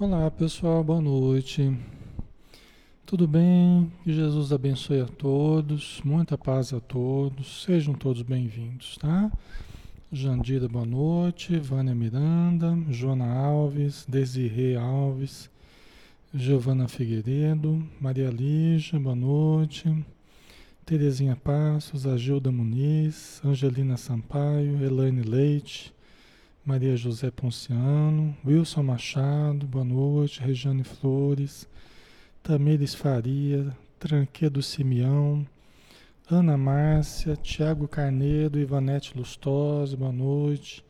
Olá pessoal, boa noite. Tudo bem? Que Jesus abençoe a todos, muita paz a todos, sejam todos bem-vindos, tá? Jandira, boa noite. Vânia Miranda, Joana Alves, Desirê Alves, Giovana Figueiredo, Maria Lígia, boa noite. Terezinha Passos, Agilda Muniz, Angelina Sampaio, Elaine Leite, Maria José Ponciano, Wilson Machado, boa noite, Regiane Flores, Tamires Faria, Tranquedo Simeão, Ana Márcia, Tiago Carneiro, Ivanete Lustosa, boa noite,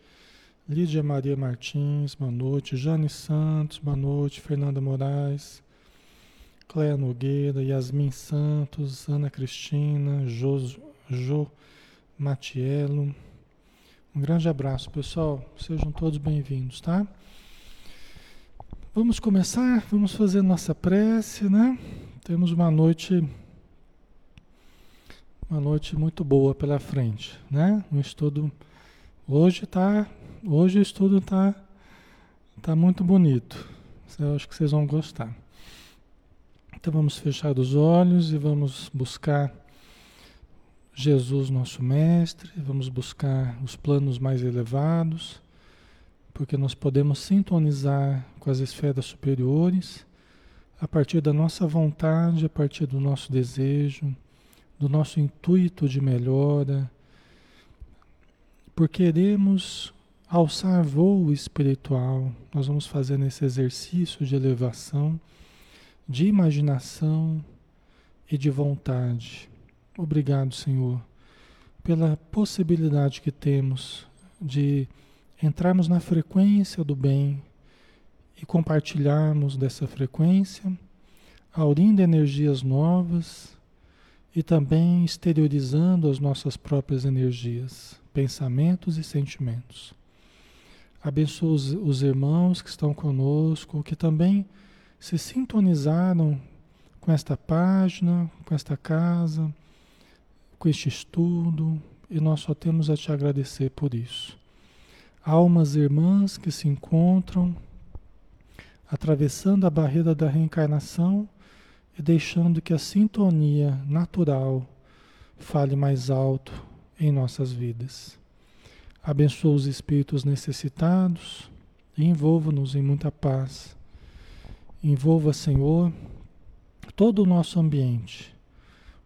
Lídia Maria Martins, boa noite, Jane Santos, boa noite, Fernanda Moraes, Cléa Nogueira, Yasmin Santos, Ana Cristina, Jo, jo Matiello, um grande abraço, pessoal. Sejam todos bem-vindos, tá? Vamos começar, vamos fazer nossa prece, né? Temos uma noite uma noite muito boa pela frente, né? Um estudo hoje tá, hoje o estudo tá tá muito bonito. Eu acho que vocês vão gostar. Então vamos fechar os olhos e vamos buscar Jesus, nosso Mestre, vamos buscar os planos mais elevados, porque nós podemos sintonizar com as esferas superiores a partir da nossa vontade, a partir do nosso desejo, do nosso intuito de melhora, por queremos alçar voo espiritual, nós vamos fazer esse exercício de elevação, de imaginação e de vontade. Obrigado, Senhor, pela possibilidade que temos de entrarmos na frequência do bem e compartilharmos dessa frequência, aurindo energias novas e também exteriorizando as nossas próprias energias, pensamentos e sentimentos. Abençoa os, os irmãos que estão conosco, que também se sintonizaram com esta página, com esta casa com este estudo e nós só temos a te agradecer por isso. Almas irmãs que se encontram atravessando a barreira da reencarnação e deixando que a sintonia natural fale mais alto em nossas vidas. Abençoa os espíritos necessitados e envolva-nos em muita paz. Envolva, Senhor, todo o nosso ambiente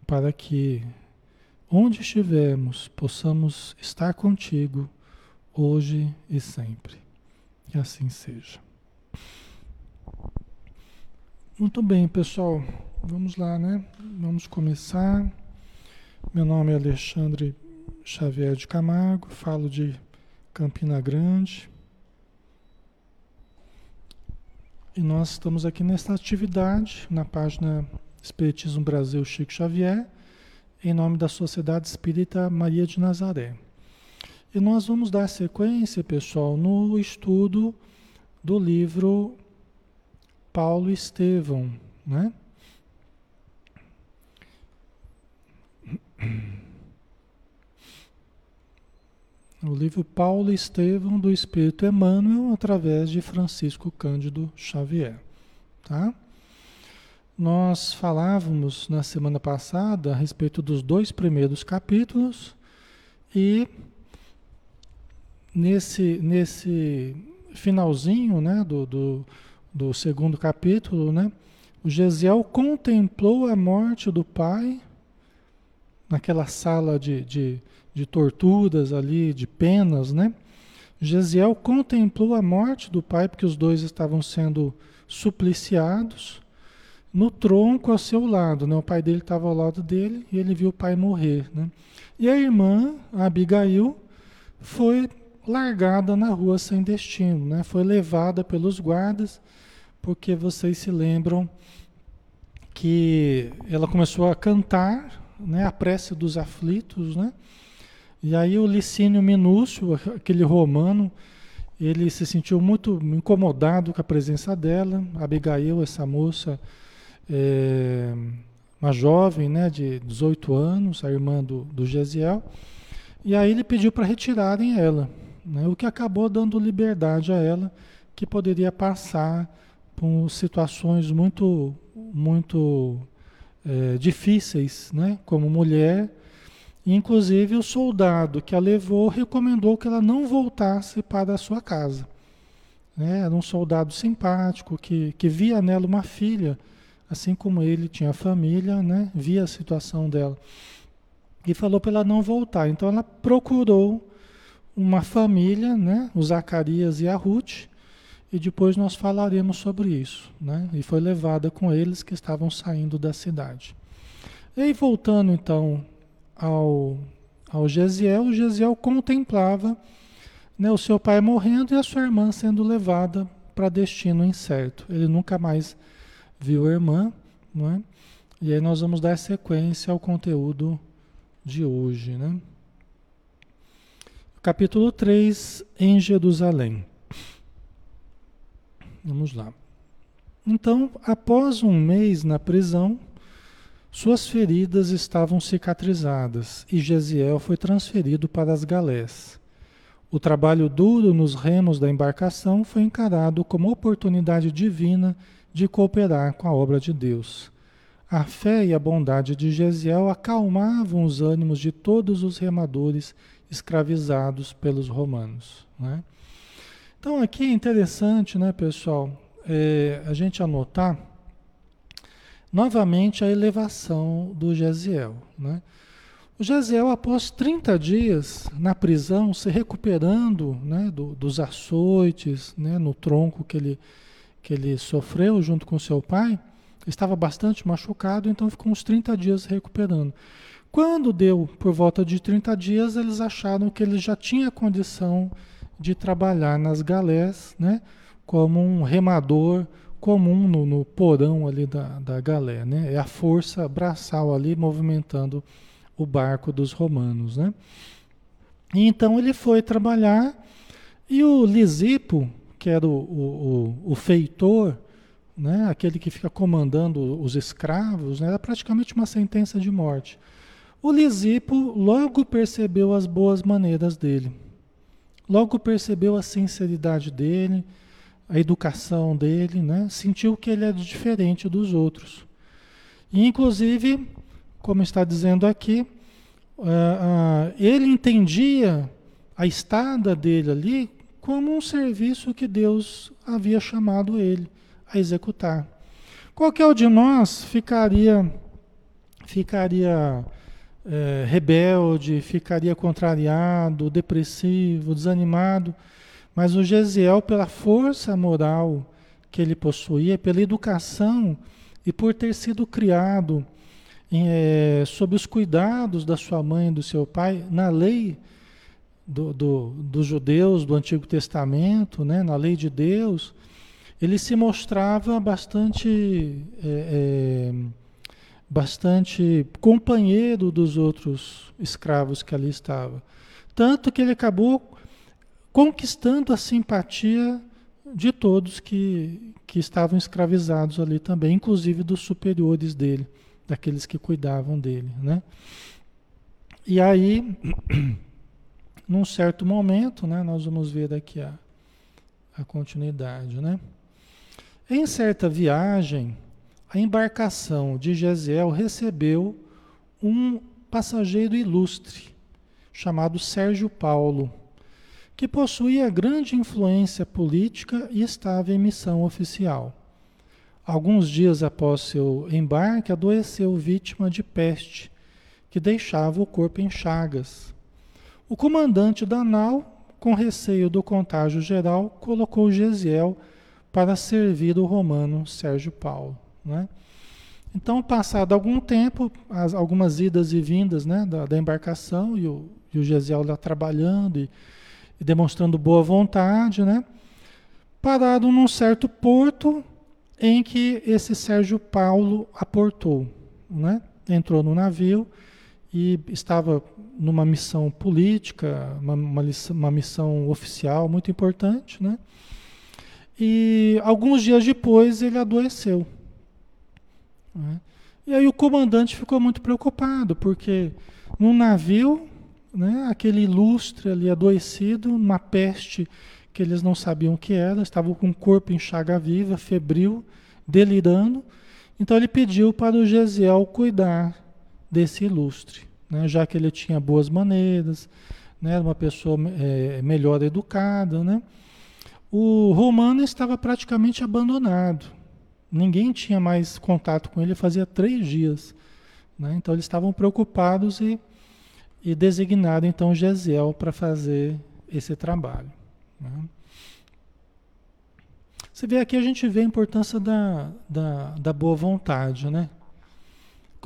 para que onde estivermos, possamos estar contigo hoje e sempre. Que assim seja. Muito bem, pessoal. Vamos lá, né? Vamos começar. Meu nome é Alexandre Xavier de Camargo, falo de Campina Grande. E nós estamos aqui nesta atividade na página Espiritismo Brasil Chico Xavier em nome da Sociedade Espírita Maria de Nazaré. E nós vamos dar sequência, pessoal, no estudo do livro Paulo Estevão, né? O livro Paulo Estevão do Espírito Emmanuel através de Francisco Cândido Xavier, tá? Nós falávamos na semana passada a respeito dos dois primeiros capítulos e nesse, nesse finalzinho né, do, do, do segundo capítulo, né, o Gesiel contemplou a morte do pai naquela sala de, de, de torturas ali, de penas, né? Gesiel contemplou a morte do pai porque os dois estavam sendo supliciados no tronco ao seu lado, né? O pai dele estava ao lado dele e ele viu o pai morrer, né? E a irmã, a Abigail, foi largada na rua sem destino, né? Foi levada pelos guardas, porque vocês se lembram que ela começou a cantar, né? A prece dos aflitos, né? E aí o Licínio Minúcio, aquele romano, ele se sentiu muito incomodado com a presença dela. Abigail, essa moça é, uma jovem né, de 18 anos, a irmã do, do Gesiel, e aí ele pediu para retirarem ela, né, o que acabou dando liberdade a ela, que poderia passar por situações muito, muito é, difíceis, né? como mulher. Inclusive, o soldado que a levou recomendou que ela não voltasse para a sua casa. Né? Era um soldado simpático que, que via nela uma filha, assim como ele tinha família, né? via a situação dela. E falou para ela não voltar. Então, ela procurou uma família, né? o Zacarias e a Ruth, e depois nós falaremos sobre isso. Né? E foi levada com eles que estavam saindo da cidade. E voltando então ao, ao Gesiel, o Gesiel contemplava né, o seu pai morrendo e a sua irmã sendo levada para destino incerto. Ele nunca mais viu a irmã, não é? E aí nós vamos dar sequência ao conteúdo de hoje, né? Capítulo 3, em Jerusalém. Vamos lá. Então, após um mês na prisão, suas feridas estavam cicatrizadas e Gesiel foi transferido para as galés. O trabalho duro nos remos da embarcação foi encarado como oportunidade divina de cooperar com a obra de Deus. A fé e a bondade de Gesiel acalmavam os ânimos de todos os remadores escravizados pelos romanos. Né? Então aqui é interessante, né, pessoal, é, a gente anotar novamente a elevação do Gesiel. Né? O Gesiel, após 30 dias na prisão, se recuperando né, do, dos açoites né, no tronco que ele, que ele sofreu junto com seu pai, estava bastante machucado, então ficou uns 30 dias recuperando. Quando deu por volta de 30 dias, eles acharam que ele já tinha condição de trabalhar nas galés, né? Como um remador comum no, no porão ali da, da galé, né? É a força braçal ali movimentando o barco dos romanos, né? E então ele foi trabalhar e o Lisipo, que era o, o, o, feitor, né? Aquele que fica comandando os escravos, né? era praticamente uma sentença de morte. O Lisipo logo percebeu as boas maneiras dele. Logo percebeu a sinceridade dele, a educação dele, né? sentiu que ele era diferente dos outros. E, inclusive, como está dizendo aqui, uh, uh, ele entendia a estada dele ali como um serviço que Deus havia chamado ele a executar. Qualquer um de nós ficaria, ficaria é, rebelde, ficaria contrariado, depressivo, desanimado. Mas o Gesiel, pela força moral que ele possuía, pela educação e por ter sido criado é, sob os cuidados da sua mãe e do seu pai, na lei do, do, dos judeus do Antigo Testamento, né, na lei de Deus, ele se mostrava bastante. É, é, bastante companheiro dos outros escravos que ali estavam. Tanto que ele acabou conquistando a simpatia de todos que, que estavam escravizados ali também, inclusive dos superiores dele, daqueles que cuidavam dele. Né? E aí, num certo momento, né, nós vamos ver aqui a, a continuidade. Né? Em certa viagem, a embarcação de Gesiel recebeu um passageiro ilustre, chamado Sérgio Paulo, que possuía grande influência política e estava em missão oficial. Alguns dias após seu embarque, adoeceu vítima de peste, que deixava o corpo em chagas. O comandante da nau, com receio do contágio geral, colocou Gesiel para servir o romano Sérgio Paulo. Né? Então, passado algum tempo, as, algumas idas e vindas né, da, da embarcação e o, e o Gesiel lá trabalhando e, e, demonstrando boa vontade, né, pararam num certo porto em que esse Sérgio Paulo aportou. Né, entrou no navio e estava numa missão política, uma, uma, uma missão oficial muito importante. Né, e alguns dias depois ele adoeceu. Né? E aí o comandante ficou muito preocupado, porque num navio, né, aquele ilustre ali adoecido, uma peste que eles não sabiam o que era, estavam com o corpo em chaga viva, febril, delirando. Então ele pediu para o Gesiel cuidar desse ilustre, né? já que ele tinha boas maneiras, né? era uma pessoa é, melhor educada. Né? O Romano estava praticamente abandonado, ninguém tinha mais contato com ele fazia três dias. Né? Então eles estavam preocupados e, e designaram então Gesiel para fazer esse trabalho. Né? Você vê aqui a gente vê a importância da, da, da boa vontade, né?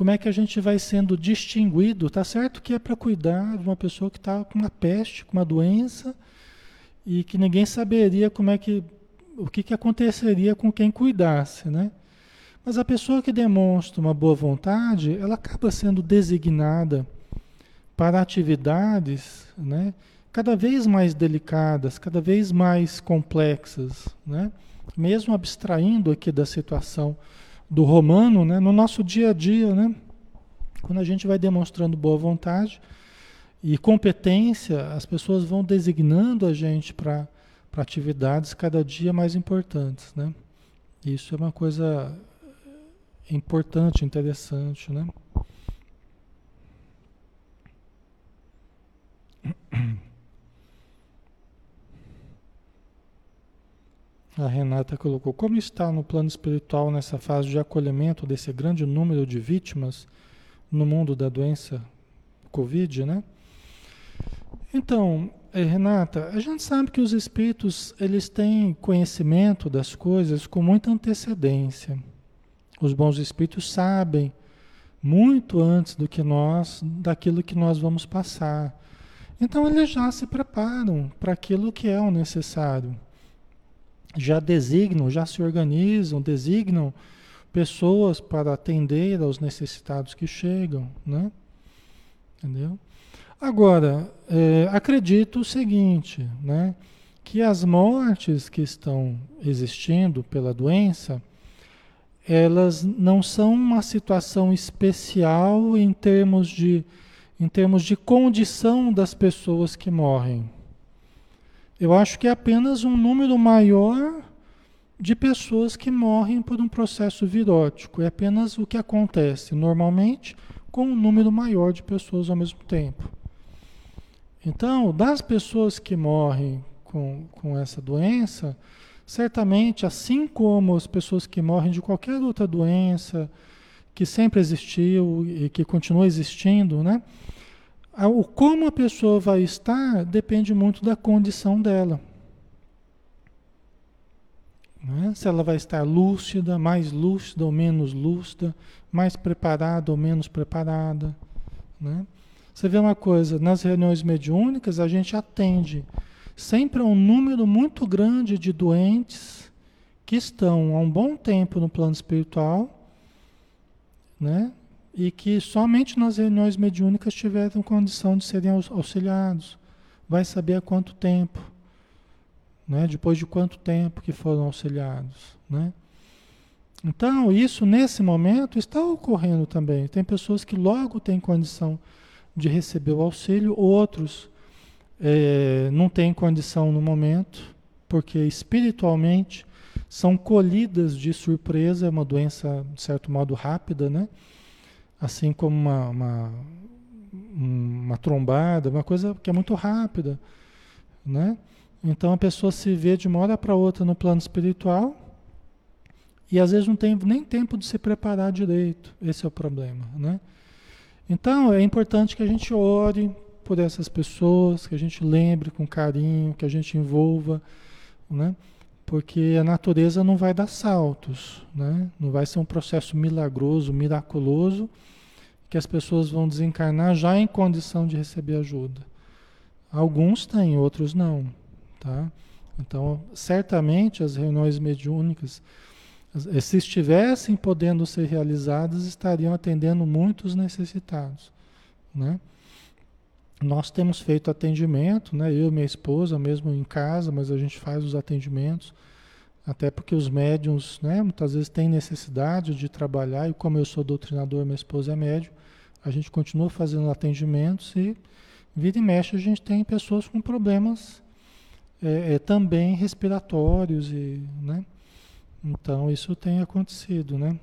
Como é que a gente vai sendo distinguido? Tá certo que é para cuidar de uma pessoa que está com uma peste, com uma doença, e que ninguém saberia como é que o que, que aconteceria com quem cuidasse, né? Mas a pessoa que demonstra uma boa vontade, ela acaba sendo designada para atividades, né? Cada vez mais delicadas, cada vez mais complexas, né? mesmo abstraindo aqui da situação do romano, né, no nosso dia a dia, né, quando a gente vai demonstrando boa vontade e competência, as pessoas vão designando a gente para atividades cada dia mais importantes. Né? Isso é uma coisa importante, interessante. Né? A Renata colocou: como está no plano espiritual nessa fase de acolhimento desse grande número de vítimas no mundo da doença Covid, né? Então, eh, Renata, a gente sabe que os espíritos eles têm conhecimento das coisas com muita antecedência. Os bons espíritos sabem muito antes do que nós daquilo que nós vamos passar. Então eles já se preparam para aquilo que é o necessário já designam, já se organizam, designam pessoas para atender aos necessitados que chegam, né? Entendeu? Agora, é, acredito o seguinte, né? Que as mortes que estão existindo pela doença, elas não são uma situação especial em termos de, em termos de condição das pessoas que morrem. Eu acho que é apenas um número maior de pessoas que morrem por um processo virótico. É apenas o que acontece normalmente com um número maior de pessoas ao mesmo tempo. Então, das pessoas que morrem com, com essa doença, certamente, assim como as pessoas que morrem de qualquer outra doença que sempre existiu e que continua existindo, né? O como a pessoa vai estar depende muito da condição dela. Né? Se ela vai estar lúcida, mais lúcida ou menos lúcida, mais preparada ou menos preparada. Né? Você vê uma coisa, nas reuniões mediúnicas a gente atende sempre a um número muito grande de doentes que estão há um bom tempo no plano espiritual, né? E que somente nas reuniões mediúnicas tiveram condição de serem auxiliados. Vai saber há quanto tempo, né? depois de quanto tempo que foram auxiliados. Né? Então, isso nesse momento está ocorrendo também. Tem pessoas que logo têm condição de receber o auxílio, outros é, não têm condição no momento, porque espiritualmente são colhidas de surpresa, é uma doença, de certo modo, rápida, né? Assim como uma, uma, uma trombada, uma coisa que é muito rápida, né? Então a pessoa se vê de uma hora para outra no plano espiritual e às vezes não tem nem tempo de se preparar direito. Esse é o problema, né? Então é importante que a gente ore por essas pessoas, que a gente lembre com carinho, que a gente envolva, né? Porque a natureza não vai dar saltos, né? Não vai ser um processo milagroso, miraculoso que as pessoas vão desencarnar já em condição de receber ajuda. Alguns têm, outros não, tá? Então, certamente as reuniões mediúnicas, se estivessem podendo ser realizadas, estariam atendendo muitos necessitados, né? Nós temos feito atendimento, né? Eu e minha esposa, mesmo em casa, mas a gente faz os atendimentos, até porque os médiums, né, muitas vezes têm necessidade de trabalhar, e como eu sou doutrinador, minha esposa é médium, a gente continua fazendo atendimentos e vira e mexe a gente tem pessoas com problemas é, é, também respiratórios e, né? Então isso tem acontecido, né?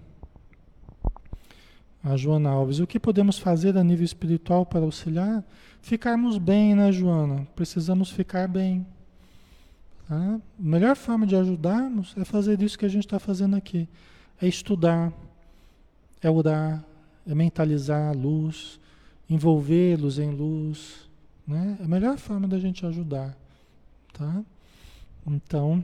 A Joana Alves, o que podemos fazer a nível espiritual para auxiliar? Ficarmos bem, né, Joana? Precisamos ficar bem. Tá? A melhor forma de ajudarmos é fazer isso que a gente está fazendo aqui. É estudar, é orar, é mentalizar a luz, envolvê-los em luz. Né? É a melhor forma da gente ajudar. Tá? Então,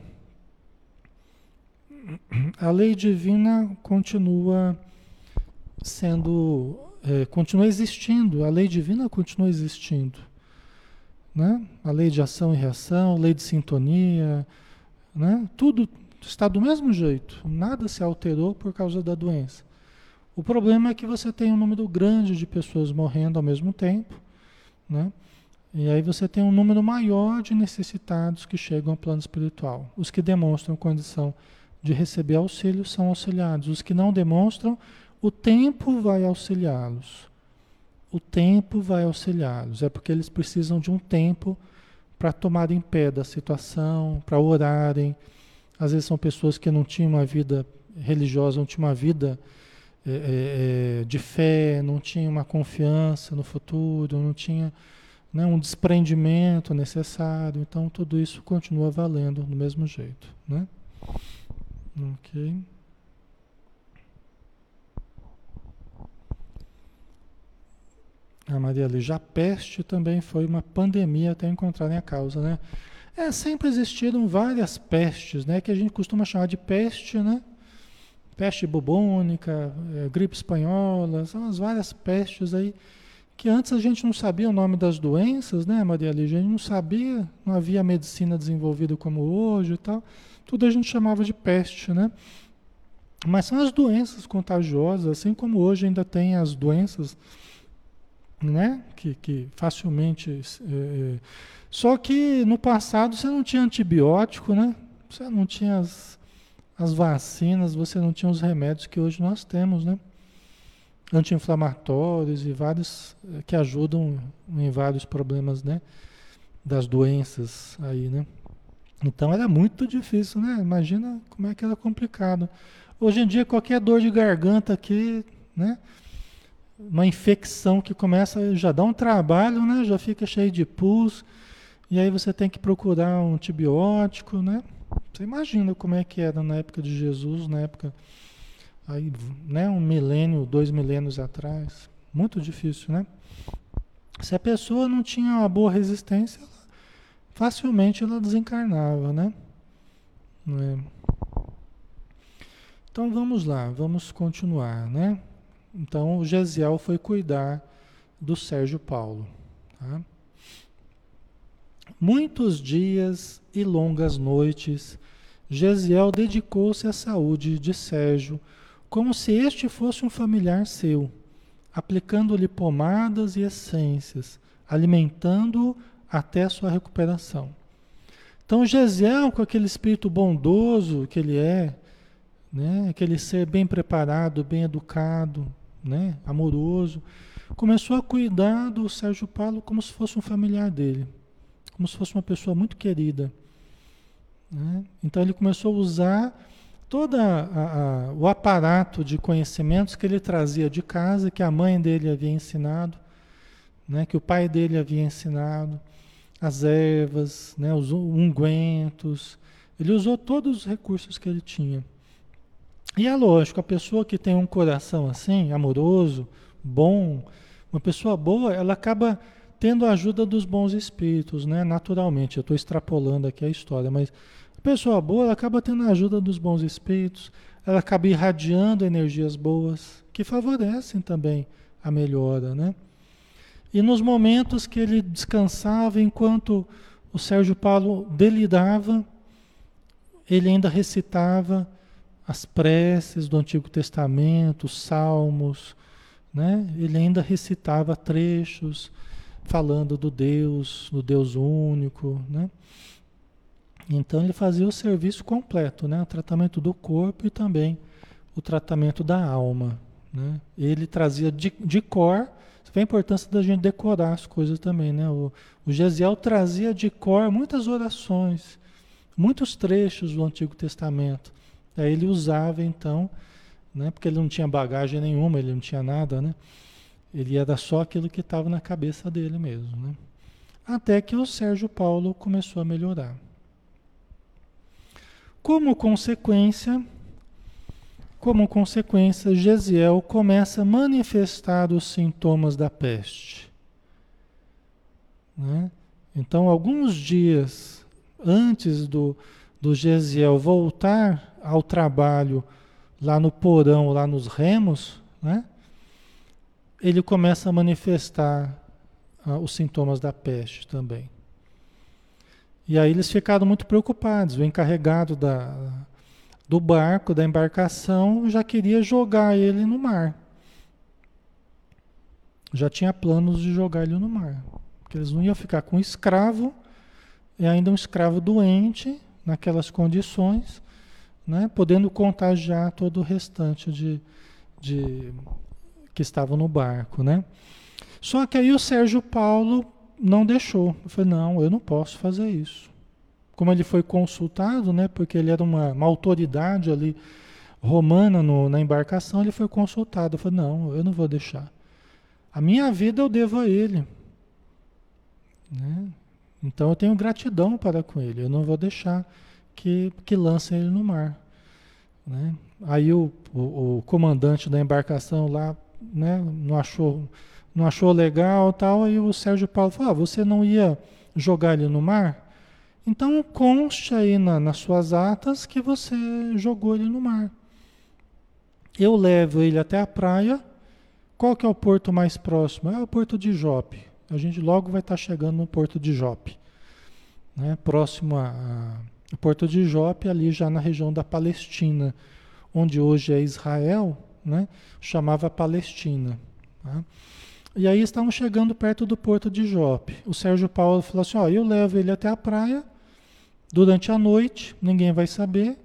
a lei divina continua sendo, é, continua existindo, a lei divina continua existindo. Né? A lei de ação e reação, lei de sintonia, né? tudo está do mesmo jeito, nada se alterou por causa da doença. O problema é que você tem um número grande de pessoas morrendo ao mesmo tempo, né? E aí você tem um número maior de necessitados que chegam ao plano espiritual. Os que demonstram condição de receber auxílio são auxiliados. Os que não demonstram, o tempo vai auxiliá-los. O tempo vai auxiliá-los. É porque eles precisam de um tempo para tomarem pé da situação, para orarem. Às vezes são pessoas que não tinham uma vida religiosa, não tinham uma vida é, é, de fé, não tinham uma confiança no futuro, não tinha né, um desprendimento necessário. Então, tudo isso continua valendo do mesmo jeito. Né? Ok. A Maria Lígia, a peste também foi uma pandemia até encontrarem a causa, né? É, sempre existiram várias pestes, né? Que a gente costuma chamar de peste, né? Peste bubônica, é, gripe espanhola, são as várias pestes aí que antes a gente não sabia o nome das doenças, né, Maria Lígia? A gente não sabia, não havia medicina desenvolvida como hoje e tal. Tudo a gente chamava de peste, né? Mas são as doenças contagiosas, assim como hoje ainda tem as doenças, né? Que, que facilmente. É, só que no passado você não tinha antibiótico, né? Você não tinha as, as vacinas, você não tinha os remédios que hoje nós temos, né? anti-inflamatórios e vários eh, que ajudam em vários problemas, né? Das doenças aí, né? Então era muito difícil, né? Imagina como é que era complicado. Hoje em dia qualquer dor de garganta aqui, né? Uma infecção que começa já dá um trabalho, né? Já fica cheio de pus e aí você tem que procurar um antibiótico, né? Você imagina como é que era na época de Jesus, na época aí, né, um milênio, dois milênios atrás. Muito difícil, né? Se a pessoa não tinha uma boa resistência, facilmente ela desencarnava, né? É. Então vamos lá, vamos continuar, né? Então o Gesiel foi cuidar do Sérgio Paulo. Tá? Muitos dias e longas noites, Gesiel dedicou-se à saúde de Sérgio como se este fosse um familiar seu, aplicando-lhe pomadas e essências, alimentando-o até sua recuperação. Então, Gesiel, com aquele espírito bondoso que ele é, né, aquele ser bem preparado, bem educado, né, amoroso, começou a cuidar do Sérgio Paulo como se fosse um familiar dele, como se fosse uma pessoa muito querida. Né? Então, ele começou a usar todo o aparato de conhecimentos que ele trazia de casa, que a mãe dele havia ensinado, né, que o pai dele havia ensinado, as ervas, né, os ungüentos. Ele usou todos os recursos que ele tinha. E é lógico, a pessoa que tem um coração assim, amoroso, bom, uma pessoa boa, ela acaba tendo a ajuda dos bons espíritos, né? Naturalmente, eu estou extrapolando aqui a história, mas Pessoa boa, ela acaba tendo a ajuda dos bons espíritos, ela acaba irradiando energias boas, que favorecem também a melhora, né? E nos momentos que ele descansava, enquanto o Sérgio Paulo delirava, ele ainda recitava as preces do Antigo Testamento, os salmos, né? Ele ainda recitava trechos falando do Deus, do Deus único, né? Então ele fazia o serviço completo, né? O tratamento do corpo e também o tratamento da alma. Né? Ele trazia de, de cor, você Vê a importância da gente decorar as coisas também, né? O, o Gesiel trazia de cor muitas orações, muitos trechos do Antigo Testamento. Aí ele usava então, né? Porque ele não tinha bagagem nenhuma, ele não tinha nada, né? Ele era só aquilo que estava na cabeça dele mesmo, né? Até que o Sérgio Paulo começou a melhorar. Como consequência, como consequência, Gesiel começa a manifestar os sintomas da peste. Né? Então, alguns dias antes do, do Gesiel voltar ao trabalho lá no porão, lá nos remos, né? ele começa a manifestar ah, os sintomas da peste também. E aí eles ficaram muito preocupados. O encarregado da, do barco, da embarcação, já queria jogar ele no mar. Já tinha planos de jogar ele no mar. Porque eles não iam ficar com um escravo, e ainda um escravo doente, naquelas condições, né, podendo contagiar todo o restante de, de que estavam no barco. Né? Só que aí o Sérgio Paulo não deixou. Eu falei, não, eu não posso fazer isso. Como ele foi consultado, né, porque ele era uma, uma autoridade ali romana no, na embarcação, ele foi consultado. Eu não, eu não vou deixar. A minha vida eu devo a ele. Né? Então eu tenho gratidão para com ele. Eu não vou deixar que, que ele no mar. Né? Aí o, o, o, comandante da embarcação lá né, não achou não achou legal tal, e o Sérgio Paulo falou, ah, você não ia jogar ele no mar? Então conste aí na, nas suas atas que você jogou ele no mar. Eu levo ele até a praia. Qual que é o porto mais próximo? É o porto de Jope. A gente logo vai estar chegando no porto de Jope. Né? Próximo ao porto de Jope, ali já na região da Palestina, onde hoje é Israel, né? chamava Palestina. Tá? E aí estavam chegando perto do porto de Jope. O Sérgio Paulo falou assim: ó, eu levo ele até a praia durante a noite, ninguém vai saber.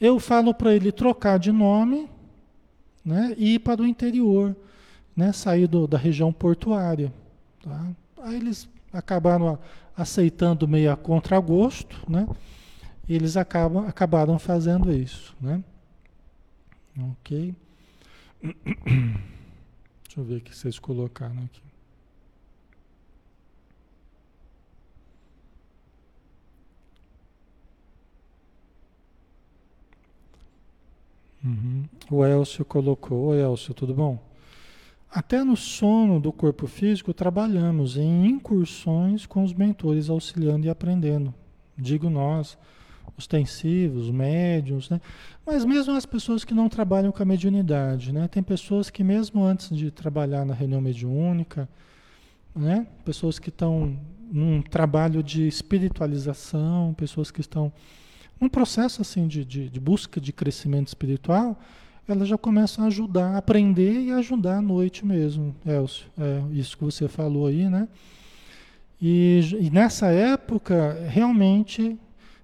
Eu falo para ele trocar de nome, né, e ir para o interior, né, sair do, da região portuária. Tá? Aí eles acabaram aceitando meio a contragosto, né? Eles acabam, acabaram fazendo isso, né? Ok. Deixa eu ver o que vocês colocaram aqui. Uhum. O Elcio colocou. Oi, Elcio, tudo bom? Até no sono do corpo físico trabalhamos em incursões com os mentores auxiliando e aprendendo. Digo nós, ostensivos, médiums, né? Mas mesmo as pessoas que não trabalham com a mediunidade, né? Tem pessoas que mesmo antes de trabalhar na reunião mediúnica, né? Pessoas que estão num trabalho de espiritualização, pessoas que estão num processo assim de, de, de busca de crescimento espiritual, elas já começam a ajudar, a aprender e ajudar à noite mesmo, Elcio. É isso que você falou aí, né? E, e nessa época, realmente,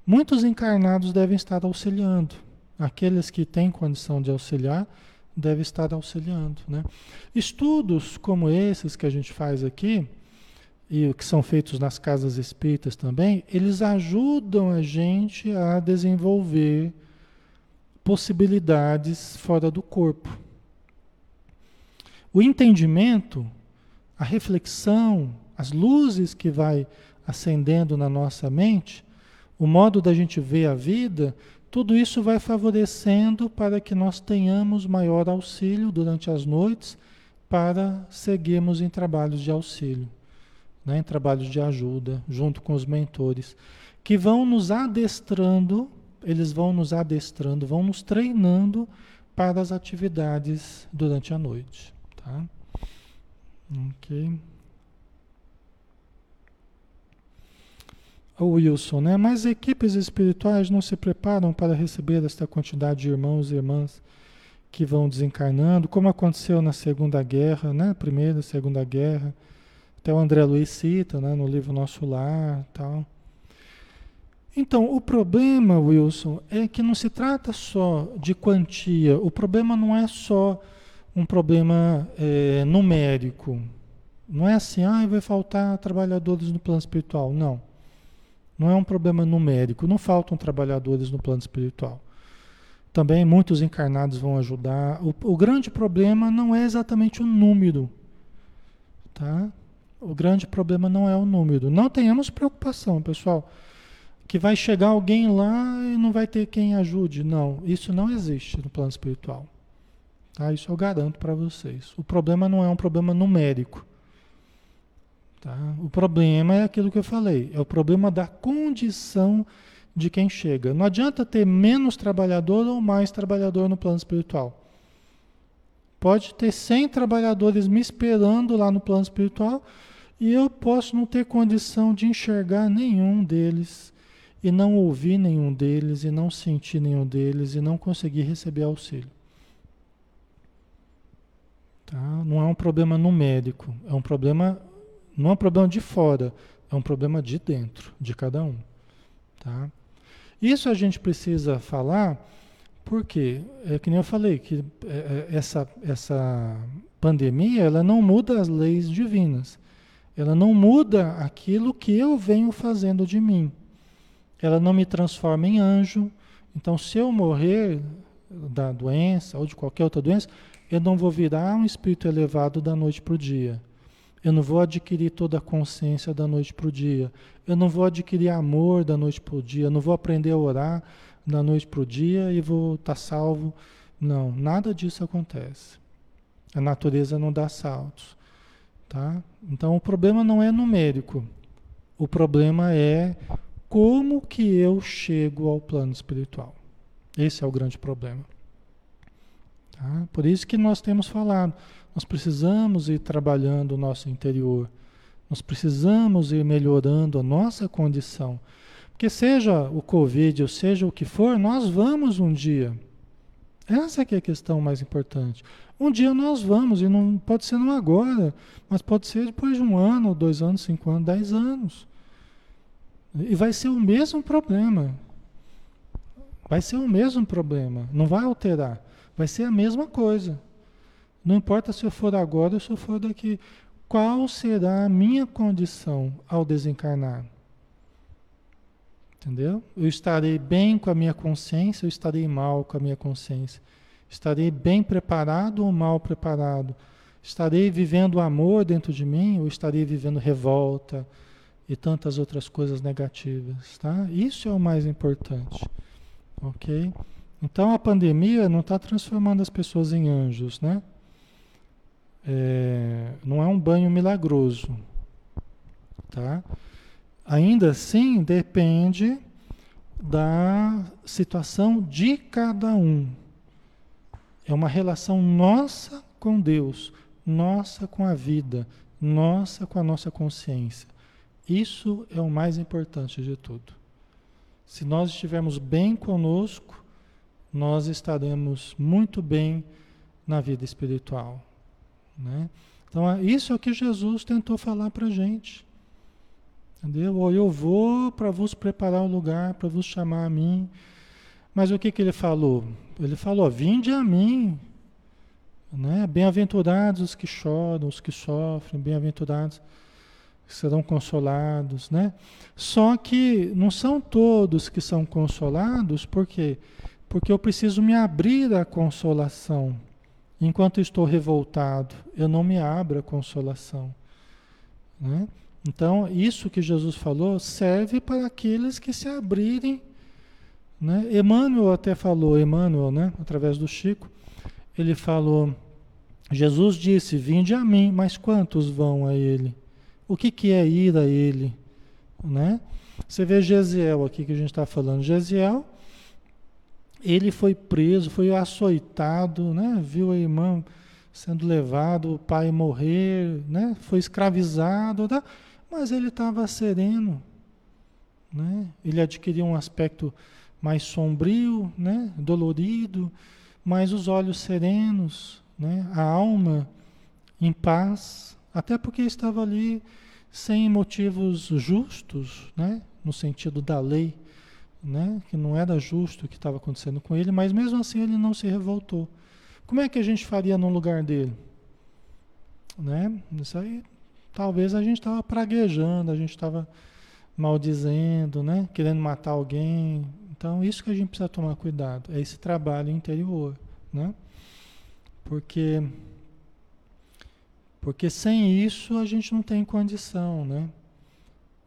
Muitos encarnados devem estar auxiliando. Aqueles que têm condição de auxiliar devem estar auxiliando. Né? Estudos como esses que a gente faz aqui, e que são feitos nas casas espíritas também, eles ajudam a gente a desenvolver possibilidades fora do corpo. O entendimento, a reflexão, as luzes que vai acendendo na nossa mente, o modo da gente ver a vida, tudo isso vai favorecendo para que nós tenhamos maior auxílio durante as noites para seguirmos em trabalhos de auxílio, né, em trabalhos de ajuda, junto com os mentores, que vão nos adestrando, eles vão nos adestrando, vão nos treinando para as atividades durante a noite. Tá? Ok. o Wilson, né? Mas equipes espirituais não se preparam para receber esta quantidade de irmãos e irmãs que vão desencarnando, como aconteceu na Segunda Guerra, né? Primeira, Segunda Guerra. Até o André Luiz cita, né? No livro Nosso Lar, tal. Então, o problema, Wilson, é que não se trata só de quantia. O problema não é só um problema é, numérico. Não é assim, ah, vai faltar trabalhadores no plano espiritual. Não. Não é um problema numérico. Não faltam trabalhadores no plano espiritual. Também muitos encarnados vão ajudar. O, o grande problema não é exatamente o número. Tá? O grande problema não é o número. Não tenhamos preocupação, pessoal. Que vai chegar alguém lá e não vai ter quem ajude. Não, isso não existe no plano espiritual. Tá? Isso eu garanto para vocês. O problema não é um problema numérico. Tá? O problema é aquilo que eu falei, é o problema da condição de quem chega. Não adianta ter menos trabalhador ou mais trabalhador no plano espiritual. Pode ter 100 trabalhadores me esperando lá no plano espiritual e eu posso não ter condição de enxergar nenhum deles e não ouvir nenhum deles e não sentir nenhum deles e não conseguir receber auxílio. Tá? Não é um problema numérico, é um problema, não é um problema de fora, é um problema de dentro, de cada um. Tá? Isso a gente precisa falar porque, é que nem eu falei, que é, é, essa, essa pandemia ela não muda as leis divinas. Ela não muda aquilo que eu venho fazendo de mim. Ela não me transforma em anjo. Então, se eu morrer da doença ou de qualquer outra doença, eu não vou virar um espírito elevado da noite para o dia. Eu não vou adquirir toda a consciência da noite para o dia. Eu não vou adquirir amor da noite para o dia. Eu não vou aprender a orar da noite para o dia e vou estar tá salvo. Não, nada disso acontece. A natureza não dá saltos. Tá? Então o problema não é numérico. O problema é como que eu chego ao plano espiritual. Esse é o grande problema. Tá? Por isso que nós temos falado, nós precisamos ir trabalhando o nosso interior, nós precisamos ir melhorando a nossa condição. Porque seja o Covid ou seja o que for, nós vamos um dia. Essa é, a questão mais importante. Um dia nós vamos, e não pode ser não agora, mas pode ser depois de um ano, dois anos, cinco anos, dez anos. E vai ser o mesmo problema. Vai ser o mesmo problema. Não vai alterar. Vai ser a mesma coisa. Não importa se eu for agora ou se eu for daqui. Qual será a minha condição ao desencarnar? Entendeu? Eu estarei bem com a minha consciência, eu estarei mal com a minha consciência. Estarei bem preparado ou mal preparado? Estarei vivendo amor dentro de mim ou estarei vivendo revolta e tantas outras coisas negativas, tá? Isso é o mais importante, ok? Então a pandemia não está transformando as pessoas em anjos, né? É, não é um banho milagroso, tá? Ainda assim depende da situação de cada um. É uma relação nossa com Deus, nossa com a vida, nossa com a nossa consciência. Isso é o mais importante de tudo. Se nós estivermos bem conosco, nós estaremos muito bem na vida espiritual. Né? Então, é, isso é o que Jesus tentou falar para a gente. Entendeu? Eu vou para vos preparar um lugar, para vos chamar a mim. Mas o que, que ele falou? Ele falou: Vinde a mim. Né? Bem-aventurados os que choram, os que sofrem, bem-aventurados serão consolados. Né? Só que não são todos que são consolados, porque quê? Porque eu preciso me abrir à consolação. Enquanto estou revoltado, eu não me abro à consolação. Né? Então, isso que Jesus falou serve para aqueles que se abrirem. Né? Emmanuel até falou, Emmanuel, né? através do Chico, ele falou, Jesus disse, vinde a mim, mas quantos vão a ele? O que, que é ir a ele? Né? Você vê Gesiel aqui que a gente está falando. Gesiel ele foi preso, foi açoitado, né? viu a irmã sendo levado, o pai morrer, né? foi escravizado, tá? mas ele estava sereno. Né? Ele adquiriu um aspecto mais sombrio, né? dolorido, mas os olhos serenos, né? a alma em paz, até porque estava ali sem motivos justos, né? no sentido da lei né? que não era justo o que estava acontecendo com ele, mas mesmo assim ele não se revoltou, Como é que a gente faria no lugar dele? Né? Isso aí, talvez a gente estava praguejando, a gente estava maldizendo, né? Querendo matar alguém. Então, isso que a gente precisa tomar cuidado, é esse trabalho interior, né? Porque porque sem isso a gente não tem condição, né?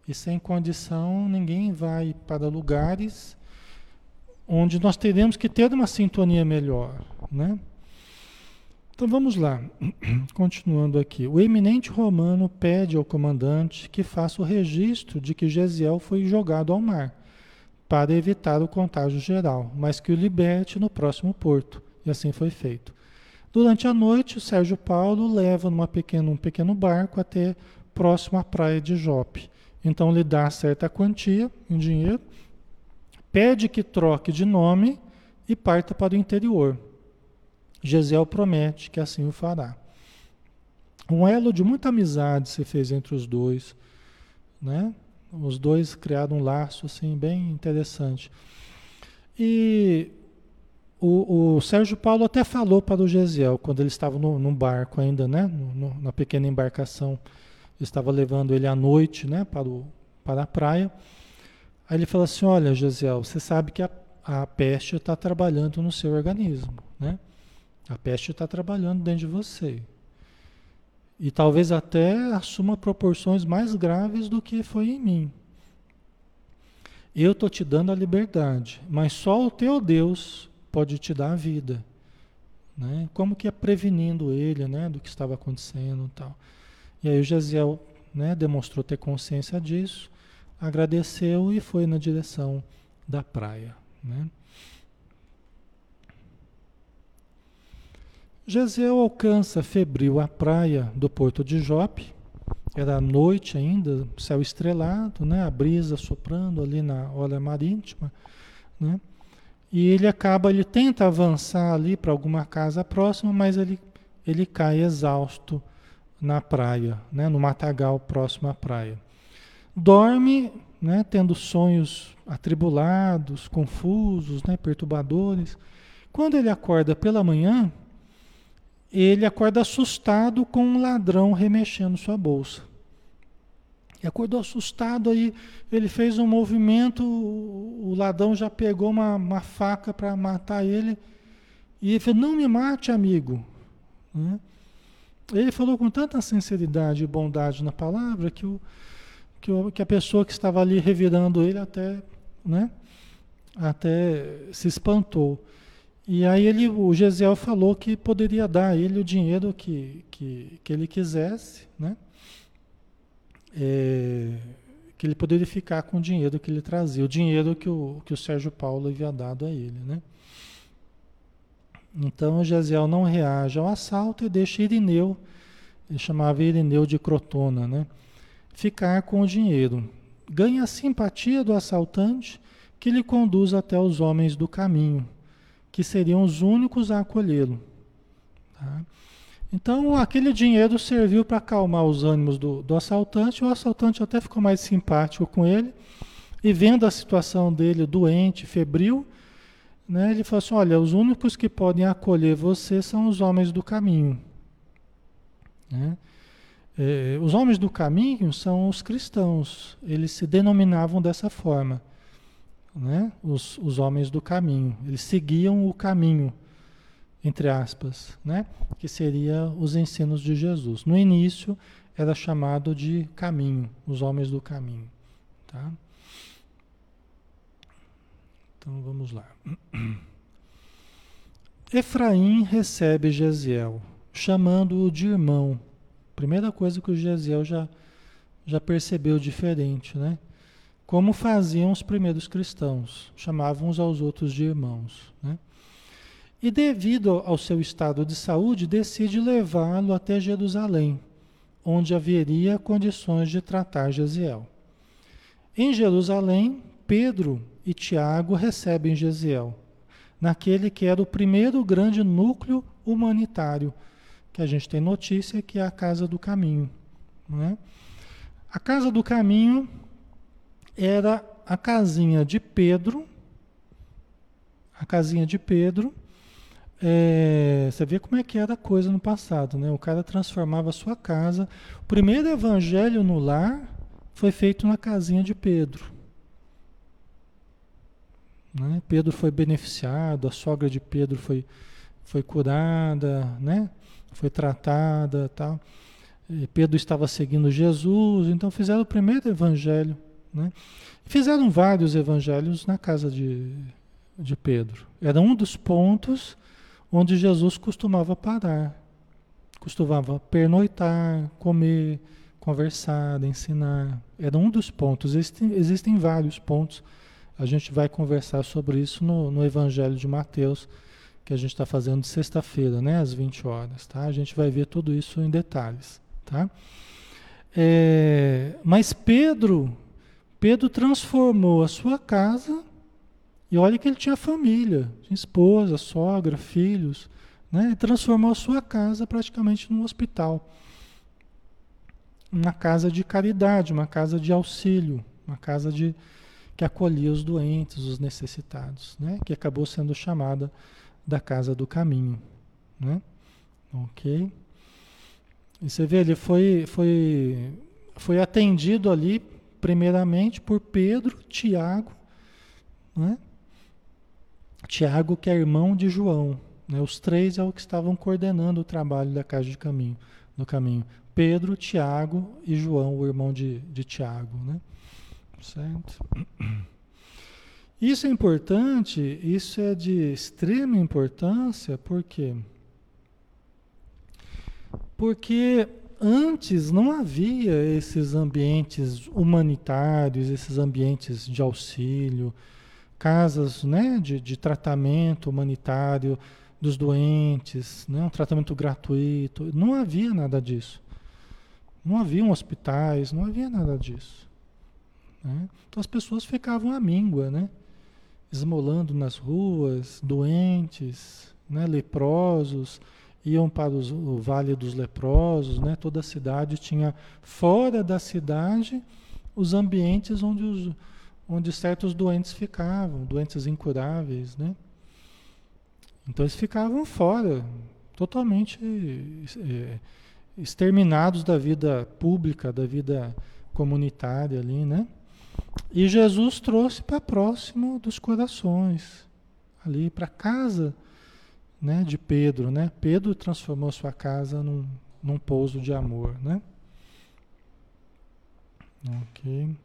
E sem condição ninguém vai para lugares onde nós teremos que ter uma sintonia melhor, né? Então vamos lá, continuando aqui. O eminente romano pede ao comandante que faça o registro de que Gesiel foi jogado ao mar, para evitar o contágio geral, mas que o liberte no próximo porto. E assim foi feito. Durante a noite, o Sérgio Paulo leva numa pequeno, um pequeno barco até próximo à praia de Jope. Então lhe dá certa quantia em dinheiro, pede que troque de nome e parta para o interior. Gesiel promete que assim o fará. Um elo de muita amizade se fez entre os dois, né? Os dois criaram um laço assim bem interessante. E o, o, Sérgio Paulo até falou para o Gesiel, quando ele estava no, no barco ainda, né? No, no, na pequena embarcação, estava levando ele à noite né? para, o, para a praia. Aí ele falou assim: Olha, Gesiel, você sabe que a, a peste está trabalhando no seu organismo, né? A peste está trabalhando dentro de você. E talvez até assuma proporções mais graves do que foi em mim. Eu estou te dando a liberdade, mas só o teu Deus pode te dar a vida. Né? Como que é prevenindo ele né, do que estava acontecendo e tal. E aí o Jaziel né, demonstrou ter consciência disso, agradeceu e foi na direção da praia. Né? Gesiel alcança febril a praia do porto de Jope. Era noite ainda, céu estrelado, né? a brisa soprando ali na hora marítima. Né? E ele acaba, ele tenta avançar ali para alguma casa próxima, mas ele, ele cai exausto na praia, né, no matagal próximo à praia. Dorme, né, tendo sonhos atribulados, confusos, né, perturbadores. Quando ele acorda pela manhã, ele acorda assustado com um ladrão remexendo sua bolsa. E acordou assustado aí, ele fez um movimento, o ladrão já pegou uma, uma faca para matar ele. E ele falou, não me mate, amigo. Né? Ele falou com tanta sinceridade e bondade na palavra que, o, que, o, que a pessoa que estava ali revirando ele até, né, até se espantou. E aí ele, o Gesiel falou que poderia dar a ele o dinheiro que, que, que ele quisesse, né? É, que ele poderia ficar com o dinheiro que ele trazia, o dinheiro que o, que o Sérgio Paulo havia dado a ele. Né? Então Gesiel não reage ao assalto e deixa Irineu, ele chamava Irineu de Crotona, né? ficar com o dinheiro. Ganha a simpatia do assaltante que lhe conduz até os homens do caminho, que seriam os únicos a acolhê-lo. Tá? Então aquele dinheiro serviu para acalmar os ânimos do, do assaltante, o assaltante até ficou mais simpático com ele, e vendo a situação dele doente, febril, né, ele falou assim: Olha, os únicos que podem acolher você são os homens do caminho. Né? É, os homens do caminho são os cristãos, eles se denominavam dessa forma. Né? Os, os homens do caminho, eles seguiam o caminho entre aspas, né? que seria os ensinos de Jesus. No início era chamado de caminho, os homens do caminho. Tá? Então vamos lá. Efraim recebe Gesiel, chamando-o de irmão. Primeira coisa que o Gesiel já, já percebeu diferente, né? Como faziam os primeiros cristãos, chamavam uns aos outros de irmãos, né? E devido ao seu estado de saúde, decide levá-lo até Jerusalém, onde haveria condições de tratar Gesiel. Em Jerusalém, Pedro e Tiago recebem Gesiel, naquele que era o primeiro grande núcleo humanitário que a gente tem notícia, que é a Casa do Caminho. Né? A Casa do Caminho era a casinha de Pedro, a casinha de Pedro, é, você vê como é que era a coisa no passado, né? O cara transformava a sua casa. O primeiro evangelho no lar foi feito na casinha de Pedro. Né? Pedro foi beneficiado, a sogra de Pedro foi, foi curada, né? Foi tratada, tal. E Pedro estava seguindo Jesus, então fizeram o primeiro evangelho, né? Fizeram vários evangelhos na casa de, de Pedro. Era um dos pontos onde Jesus costumava parar, costumava pernoitar, comer, conversar, ensinar. Era um dos pontos. Existem, existem vários pontos. A gente vai conversar sobre isso no, no Evangelho de Mateus, que a gente está fazendo de sexta-feira, né, às 20 horas. Tá? A gente vai ver tudo isso em detalhes. Tá? É, mas Pedro, Pedro transformou a sua casa e olha que ele tinha família, tinha esposa, sogra, filhos. Né? Ele transformou a sua casa praticamente num hospital. Uma casa de caridade, uma casa de auxílio, uma casa de, que acolhia os doentes, os necessitados, né? que acabou sendo chamada da Casa do Caminho. Né? Ok? E você vê, ele foi, foi, foi atendido ali, primeiramente, por Pedro, Tiago, né? Tiago, que é irmão de João. Né? Os três é o que estavam coordenando o trabalho da Casa de Caminho, do Caminho. Pedro, Tiago e João, o irmão de, de Tiago. Né? Certo? Isso é importante, isso é de extrema importância, por quê? Porque antes não havia esses ambientes humanitários, esses ambientes de auxílio, casas né, de, de tratamento humanitário dos doentes, né, um tratamento gratuito. Não havia nada disso. Não haviam hospitais, não havia nada disso. Né? Então as pessoas ficavam à míngua, né? esmolando nas ruas, doentes, né? leprosos, iam para os, o Vale dos Leprosos, né? toda a cidade tinha, fora da cidade, os ambientes onde os onde certos doentes ficavam, doentes incuráveis, né? Então eles ficavam fora, totalmente é, exterminados da vida pública, da vida comunitária ali, né? E Jesus trouxe para próximo dos corações, ali para casa, né, de Pedro, né? Pedro transformou sua casa num, num pouso de amor, né? Ok.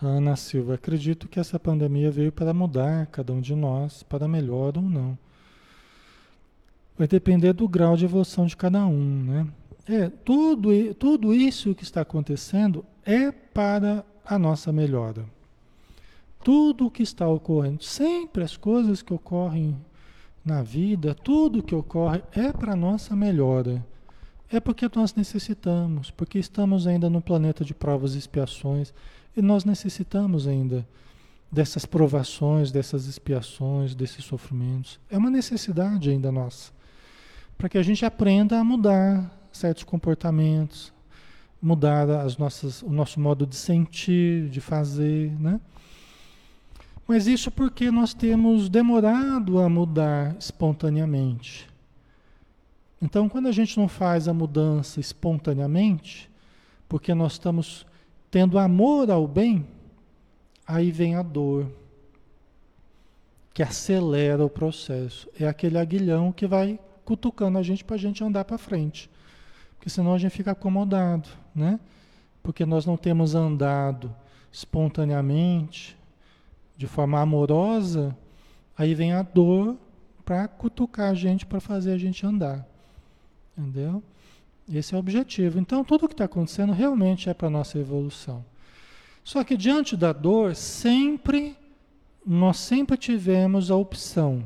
Ana Silva, acredito que essa pandemia veio para mudar cada um de nós, para melhor ou não. Vai depender do grau de evolução de cada um, né? É, tudo, tudo isso que está acontecendo é para a nossa melhora. Tudo o que está ocorrendo, sempre as coisas que ocorrem na vida, tudo que ocorre é para nossa melhora. É porque nós necessitamos, porque estamos ainda no planeta de provas e expiações e nós necessitamos ainda dessas provações, dessas expiações, desses sofrimentos. É uma necessidade ainda nossa, para que a gente aprenda a mudar certos comportamentos, mudar as nossas, o nosso modo de sentir, de fazer, né? Mas isso porque nós temos demorado a mudar espontaneamente. Então, quando a gente não faz a mudança espontaneamente, porque nós estamos tendo amor ao bem, aí vem a dor, que acelera o processo. É aquele aguilhão que vai cutucando a gente para a gente andar para frente. Porque senão a gente fica acomodado, né? Porque nós não temos andado espontaneamente, de forma amorosa, aí vem a dor para cutucar a gente, para fazer a gente andar. Entendeu? Esse é o objetivo. Então, tudo o que está acontecendo realmente é para a nossa evolução. Só que diante da dor, sempre, nós sempre tivemos a opção.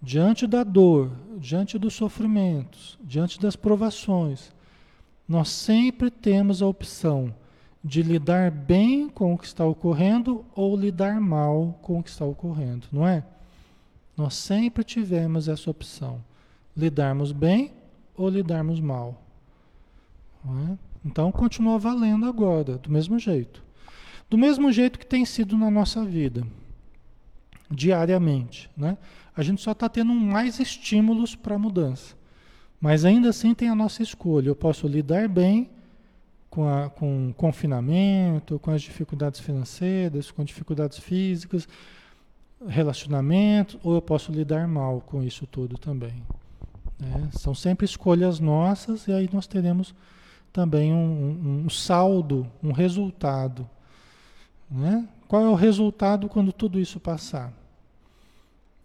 Diante da dor, diante dos sofrimentos, diante das provações, nós sempre temos a opção de lidar bem com o que está ocorrendo ou lidar mal com o que está ocorrendo, não é? Nós sempre tivemos essa opção: lidarmos bem ou lidarmos mal. É? Então continua valendo agora, do mesmo jeito. Do mesmo jeito que tem sido na nossa vida, diariamente. Né? A gente só está tendo mais estímulos para a mudança. Mas ainda assim tem a nossa escolha. Eu posso lidar bem com, a, com confinamento, com as dificuldades financeiras, com dificuldades físicas, relacionamento, ou eu posso lidar mal com isso tudo também. Né? São sempre escolhas nossas e aí nós teremos também um, um, um saldo, um resultado. Né? Qual é o resultado quando tudo isso passar?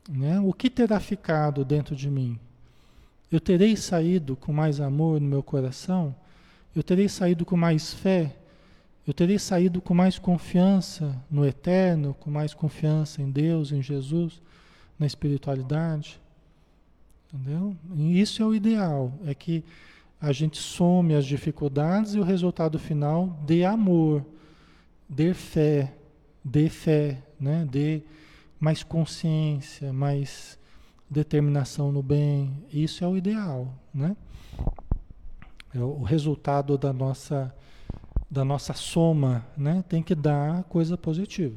Né? O que terá ficado dentro de mim? Eu terei saído com mais amor no meu coração? Eu terei saído com mais fé? Eu terei saído com mais confiança no eterno, com mais confiança em Deus, em Jesus, na espiritualidade? Entendeu? E isso é o ideal, é que a gente some as dificuldades e o resultado final dê amor, dê fé, dê fé, né? dê mais consciência, mais determinação no bem. Isso é o ideal, né? É o resultado da nossa da nossa soma, né? Tem que dar coisa positiva.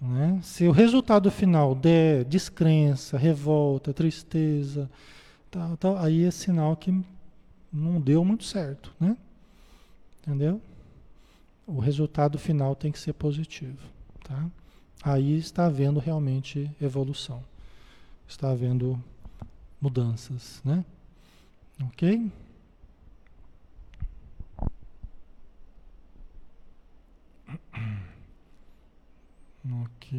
Né? Se o resultado final der descrença, revolta, tristeza, tal, tal, aí é sinal que não deu muito certo, né? Entendeu? O resultado final tem que ser positivo, tá? Aí está havendo realmente evolução, está havendo mudanças, né? Ok? Ok.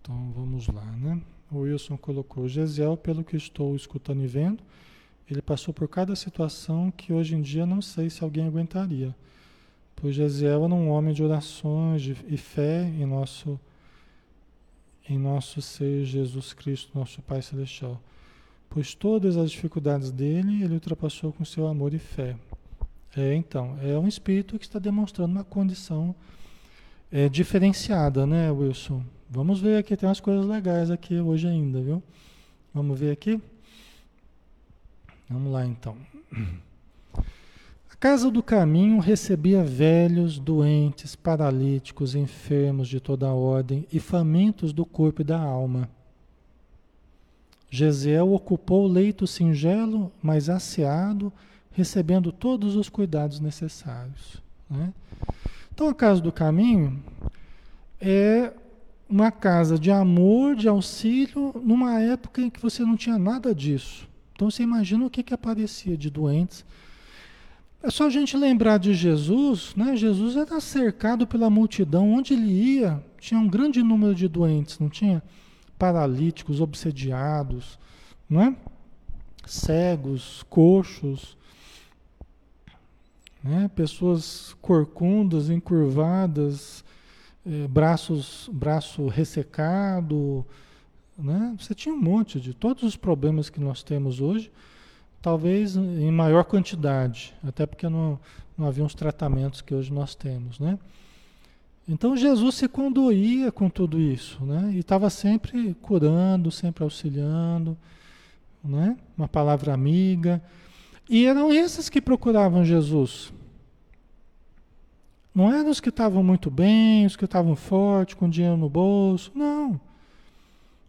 Então vamos lá, né? O Wilson colocou Gesiel, pelo que estou escutando e vendo, ele passou por cada situação que hoje em dia não sei se alguém aguentaria. Pois Gesiel era um homem de orações de, e fé em nosso, em nosso ser Jesus Cristo, nosso Pai Celestial. Pois todas as dificuldades dele ele ultrapassou com seu amor e fé. É, então, é um espírito que está demonstrando uma condição é, diferenciada, né, Wilson? Vamos ver aqui, tem umas coisas legais aqui hoje ainda, viu? Vamos ver aqui? Vamos lá então. A casa do caminho recebia velhos, doentes, paralíticos, enfermos de toda a ordem e famintos do corpo e da alma. Gesiel ocupou o leito singelo, mas asseado, recebendo todos os cuidados necessários. Né? Então a casa do caminho é uma casa de amor, de auxílio, numa época em que você não tinha nada disso. Então você imagina o que, que aparecia de doentes. É só a gente lembrar de Jesus, né? Jesus era cercado pela multidão, onde ele ia, tinha um grande número de doentes, não tinha? Paralíticos, obsediados, não é? Cegos, coxos, né? pessoas corcundas, encurvadas, eh, braços, braço ressecado, né? Você tinha um monte de todos os problemas que nós temos hoje, talvez em maior quantidade, até porque não, não havia os tratamentos que hoje nós temos, né? Então Jesus se condoía com tudo isso, né? E estava sempre curando, sempre auxiliando, né? Uma palavra amiga. E eram esses que procuravam Jesus. Não eram os que estavam muito bem, os que estavam fortes, com dinheiro no bolso. Não.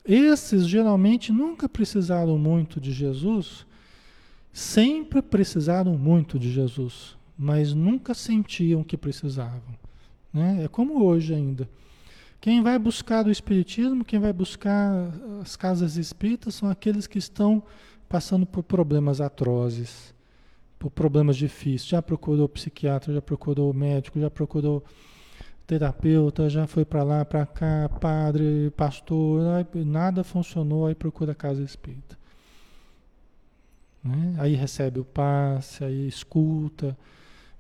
Esses geralmente nunca precisaram muito de Jesus, sempre precisaram muito de Jesus, mas nunca sentiam que precisavam. Né? É como hoje ainda. Quem vai buscar o Espiritismo, quem vai buscar as casas espíritas, são aqueles que estão passando por problemas atrozes por problemas difíceis. Já procurou psiquiatra, já procurou médico, já procurou terapeuta, já foi para lá, para cá, padre, pastor, nada funcionou, aí procura a casa espírita. Né? Aí recebe o passe, aí escuta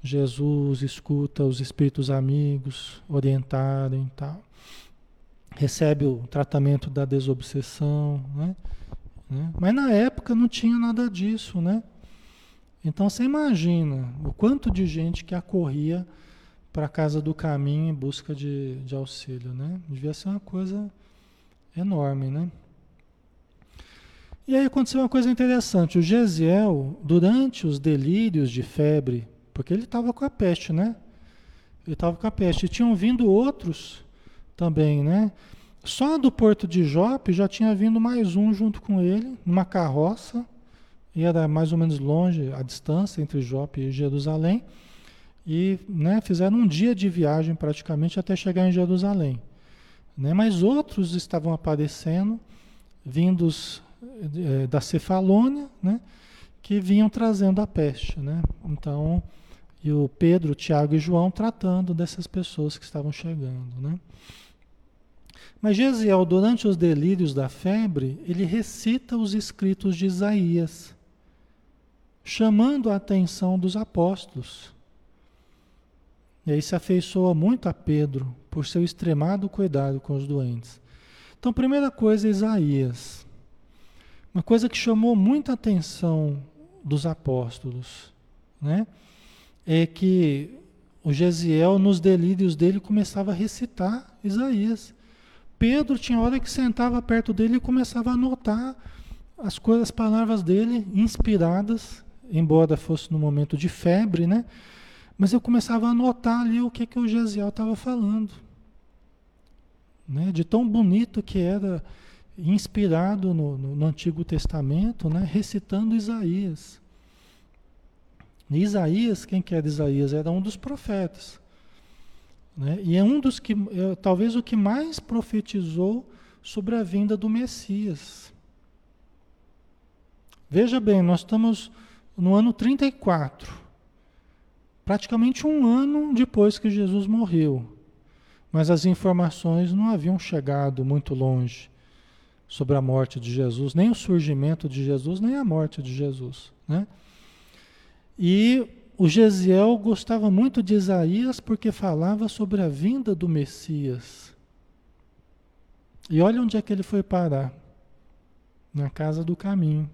Jesus, escuta os espíritos amigos orientarem tal. Recebe o tratamento da desobsessão, né? né? Mas na época não tinha nada disso, né? Então você imagina o quanto de gente que acorria para a casa do caminho em busca de, de auxílio, né? Devia ser uma coisa enorme, né? E aí aconteceu uma coisa interessante. O Gesiel, durante os delírios de febre, porque ele estava com a peste, né? Ele estava com a peste. E tinham vindo outros também, né? Só do porto de Jope já tinha vindo mais um junto com ele, numa carroça, e era mais ou menos longe a distância entre Jope e Jerusalém, e né, fizeram um dia de viagem praticamente até chegar em Jerusalém. Né? Mas outros estavam aparecendo, vindos é, da Cefalônia, né? Que vinham trazendo a peste. Né? Então, e o Pedro, Tiago e João tratando dessas pessoas que estavam chegando. Né? Mas Gesiel, durante os delírios da febre, ele recita os escritos de Isaías, chamando a atenção dos apóstolos. E aí se afeiçoa muito a Pedro por seu extremado cuidado com os doentes. Então, primeira coisa, Isaías. Uma coisa que chamou muita atenção dos apóstolos, né? É que o Gesiel, nos delírios dele, começava a recitar Isaías. Pedro tinha hora que sentava perto dele e começava a anotar as coisas, as palavras dele inspiradas, embora fosse no momento de febre, né? Mas eu começava a anotar ali o que, que o Gesiel estava falando. Né? De tão bonito que era, inspirado no, no, no Antigo Testamento, né? recitando Isaías. Isaías, quem que era Isaías? Era um dos profetas. Né? E é um dos que, é, talvez o que mais profetizou sobre a vinda do Messias. Veja bem, nós estamos no ano 34, praticamente um ano depois que Jesus morreu. Mas as informações não haviam chegado muito longe sobre a morte de Jesus, nem o surgimento de Jesus, nem a morte de Jesus. Né? E o Gesiel gostava muito de Isaías porque falava sobre a vinda do Messias. E olha onde é que ele foi parar. Na casa do caminho.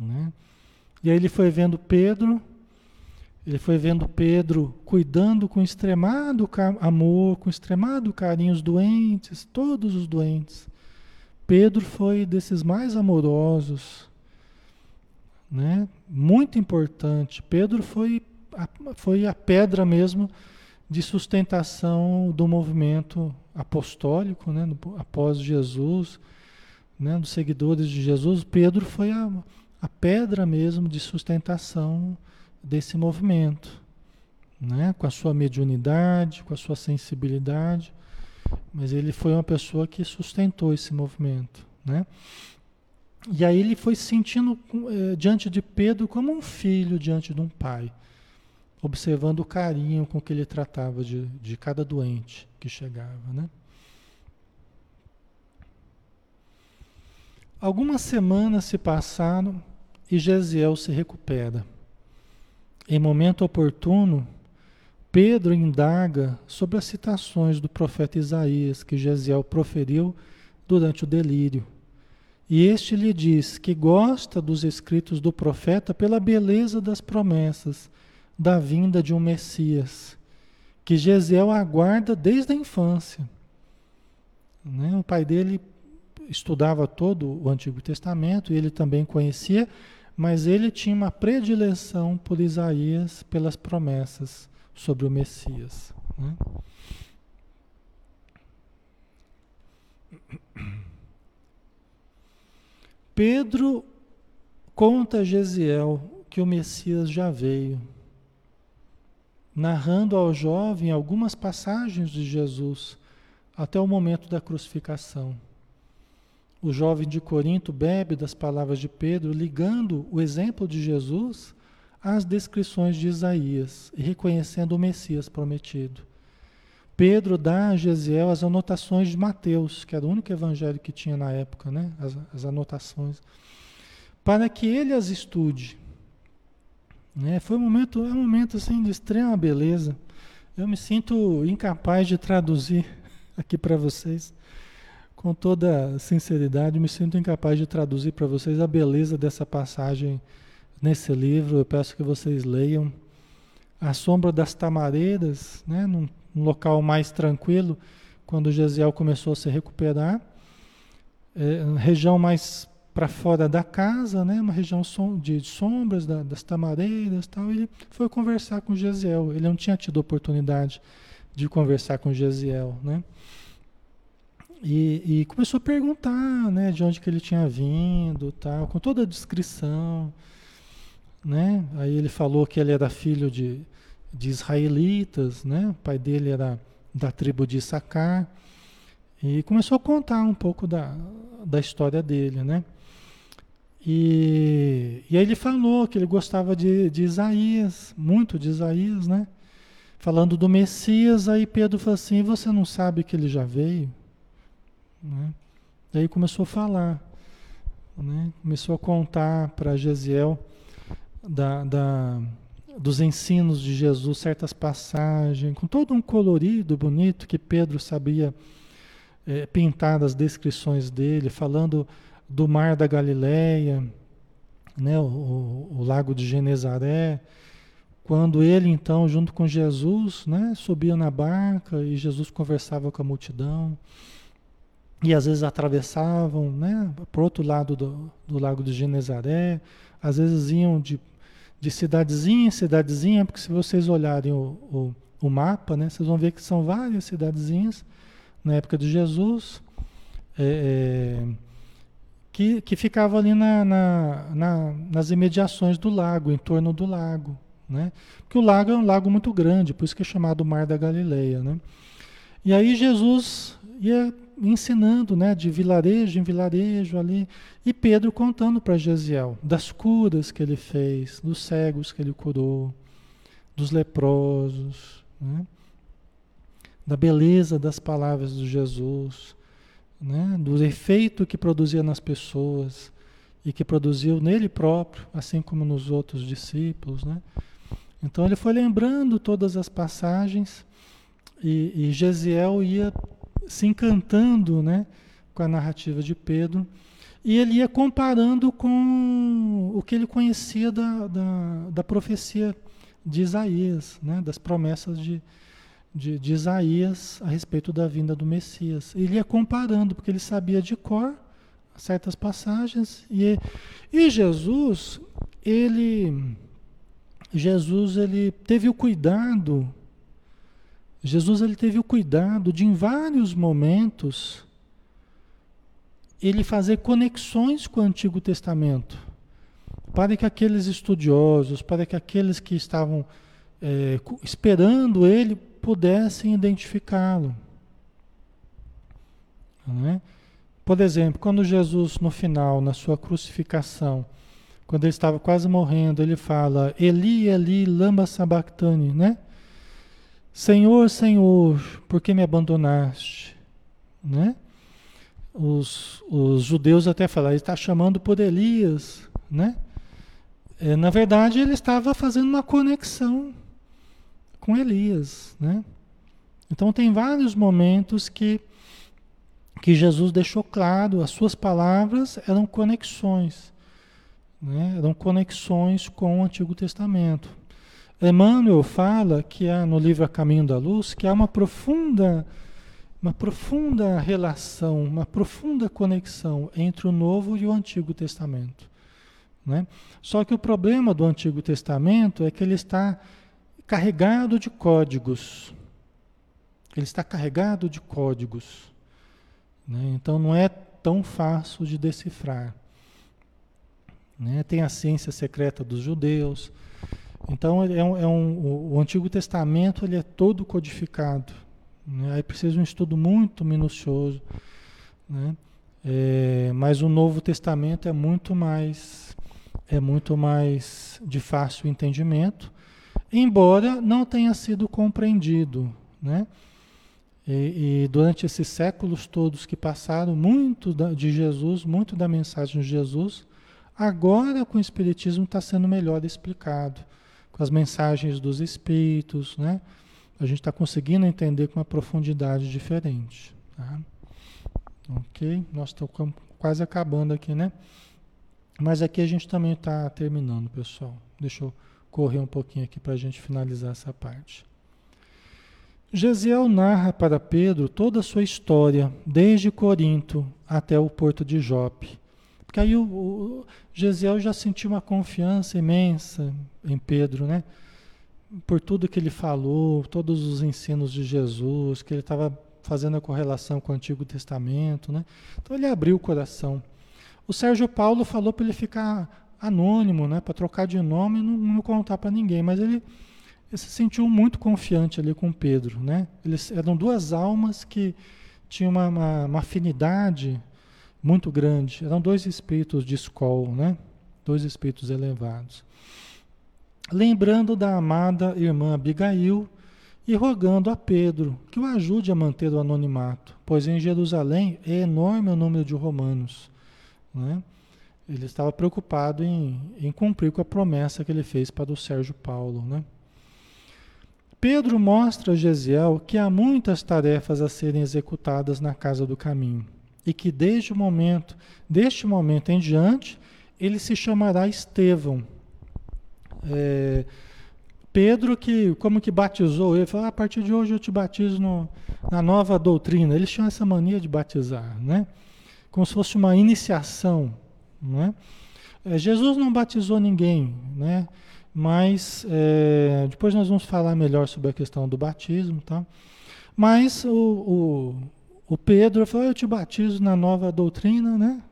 Né? E aí ele foi vendo Pedro, ele foi vendo Pedro cuidando com extremado amor, com extremado carinho os doentes, todos os doentes. Pedro foi desses mais amorosos, né? Muito importante. Pedro foi a, foi a pedra mesmo de sustentação do movimento apostólico, né? após Jesus, né? dos seguidores de Jesus. Pedro foi a, a pedra mesmo de sustentação desse movimento, né? com a sua mediunidade, com a sua sensibilidade. Mas ele foi uma pessoa que sustentou esse movimento. Né? E aí ele foi se sentindo eh, diante de Pedro como um filho diante de um pai, observando o carinho com que ele tratava de, de cada doente que chegava. Né? Algumas semanas se passaram e Gesiel se recupera. Em momento oportuno, Pedro indaga sobre as citações do profeta Isaías que Gesiel proferiu durante o delírio e este lhe diz que gosta dos escritos do profeta pela beleza das promessas da vinda de um Messias, que Gesiel aguarda desde a infância. Né? O pai dele estudava todo o Antigo Testamento, e ele também conhecia, mas ele tinha uma predileção por Isaías, pelas promessas sobre o Messias. Né? Pedro conta a Gesiel que o Messias já veio, narrando ao jovem algumas passagens de Jesus até o momento da crucificação. O jovem de Corinto bebe das palavras de Pedro, ligando o exemplo de Jesus às descrições de Isaías reconhecendo o Messias prometido. Pedro dá a Gesiel as anotações de Mateus, que era o único evangelho que tinha na época, né? as, as anotações, para que ele as estude. Né? Foi um momento, é um momento assim, de extrema beleza. Eu me sinto incapaz de traduzir aqui para vocês, com toda sinceridade, me sinto incapaz de traduzir para vocês a beleza dessa passagem nesse livro. Eu peço que vocês leiam. A sombra das tamareiras, né? num um local mais tranquilo, quando Gesiel começou a se recuperar, é, região mais para fora da casa, né, uma região de sombras da, das tamareiras tal, ele foi conversar com Gesiel. Ele não tinha tido oportunidade de conversar com Gesiel, né? E, e, começou a perguntar, né, de onde que ele tinha vindo, tal, com toda a descrição, né? Aí ele falou que ele era filho de, de israelitas, né? O pai dele era da tribo de Issacar. E começou a contar um pouco da, da história dele, né? E, e aí ele falou que ele gostava de, de Isaías, muito de Isaías, né? Falando do Messias, aí Pedro falou assim: Você não sabe que ele já veio? Né? E aí começou a falar, né? começou a contar para Gesiel da, da, dos ensinos de Jesus, certas passagens, com todo um colorido bonito que Pedro sabia é, pintar as descrições dele, falando do mar da Galileia, né, o, o, lago de Genezaré, quando ele então, junto com Jesus, né, subia na barca e Jesus conversava com a multidão, e às vezes atravessavam né, para o outro lado do, do lago de Genezaré, às vezes iam de, de cidadezinha em cidadezinha, porque se vocês olharem o, o, o mapa, né, vocês vão ver que são várias cidadezinhas na época de Jesus. É, é, que, que ficava ali na, na, na, nas imediações do lago, em torno do lago. Né? Porque o lago é um lago muito grande, por isso que é chamado Mar da Galileia. Né? E aí Jesus ia ensinando né, de vilarejo em vilarejo ali, e Pedro contando para Gesiel das curas que ele fez, dos cegos que ele curou, dos leprosos, né? da beleza das palavras de Jesus, né, do efeito que produzia nas pessoas e que produziu nele próprio, assim como nos outros discípulos. Né? Então ele foi lembrando todas as passagens e, e Gesiel ia se encantando né, com a narrativa de Pedro e ele ia comparando com o que ele conhecia da, da, da profecia de Isaías, né, das promessas de, de, de Isaías a respeito da vinda do Messias. Ele ia comparando, porque ele sabia de cor certas passagens. E, e Jesus, ele, Jesus, ele teve o cuidado, Jesus, ele teve o cuidado de, em vários momentos, ele fazer conexões com o Antigo Testamento, para que aqueles estudiosos, para que aqueles que estavam é, esperando ele pudessem identificá-lo. É? Por exemplo, quando Jesus, no final, na sua crucificação, quando ele estava quase morrendo, ele fala: Eli, Eli, lamba sabachthani, né? Senhor, Senhor, por que me abandonaste? Né? Os, os judeus até falam, ele está chamando por Elias, né? É, na verdade, ele estava fazendo uma conexão com Elias, né? Então tem vários momentos que que Jesus deixou claro, as suas palavras eram conexões, né? eram conexões com o Antigo Testamento. Emmanuel fala que há no livro A Caminho da Luz que há uma profunda, uma profunda relação, uma profunda conexão entre o Novo e o Antigo Testamento. Né? Só que o problema do Antigo Testamento é que ele está carregado de códigos. Ele está carregado de códigos. Né? Então não é tão fácil de decifrar. Né? Tem a ciência secreta dos judeus. Então é um, é um, o Antigo Testamento ele é todo codificado. Né? Aí precisa um estudo muito minucioso. Né? É, mas o Novo Testamento é muito mais é muito mais de fácil entendimento embora não tenha sido compreendido, né? E, e, durante esses séculos todos que passaram, muito da, de Jesus, muito da mensagem de Jesus, agora com o Espiritismo está sendo melhor explicado, as mensagens dos Espíritos, né? A gente está conseguindo entender com uma profundidade diferente. Tá? Ok? Nós estamos quase acabando aqui, né? Mas aqui a gente também está terminando, pessoal. Deixa eu correr um pouquinho aqui para a gente finalizar essa parte. Gesiel narra para Pedro toda a sua história, desde Corinto até o porto de Jope. Porque aí o, o Gesiel já sentiu uma confiança imensa em Pedro, né? Por tudo que ele falou, todos os ensinos de Jesus, que ele estava fazendo a correlação com o Antigo Testamento, né? Então ele abriu o coração. O Sérgio Paulo falou para ele ficar anônimo, né? Para trocar de nome e não, não contar para ninguém, mas ele, ele se sentiu muito confiante ali com Pedro, né? Eles eram duas almas que tinham uma, uma, uma afinidade muito grande. Eram dois espíritos de escol, né? Dois espíritos elevados. Lembrando da amada irmã Abigail e rogando a Pedro que o ajude a manter o anonimato, pois em Jerusalém é enorme o número de romanos. Né? Ele estava preocupado em, em cumprir com a promessa que ele fez para o Sérgio Paulo. Né? Pedro mostra a Gesiel que há muitas tarefas a serem executadas na casa do caminho e que desde o momento, deste momento em diante, ele se chamará Estevão. É, Pedro que como que batizou ele falou ah, a partir de hoje eu te batizo no, na nova doutrina. Eles tinham essa mania de batizar, né? Como se fosse uma iniciação, né? É, Jesus não batizou ninguém, né? Mas é, depois nós vamos falar melhor sobre a questão do batismo, tá? Mas o, o o Pedro falou: Eu te batizo na nova doutrina, né?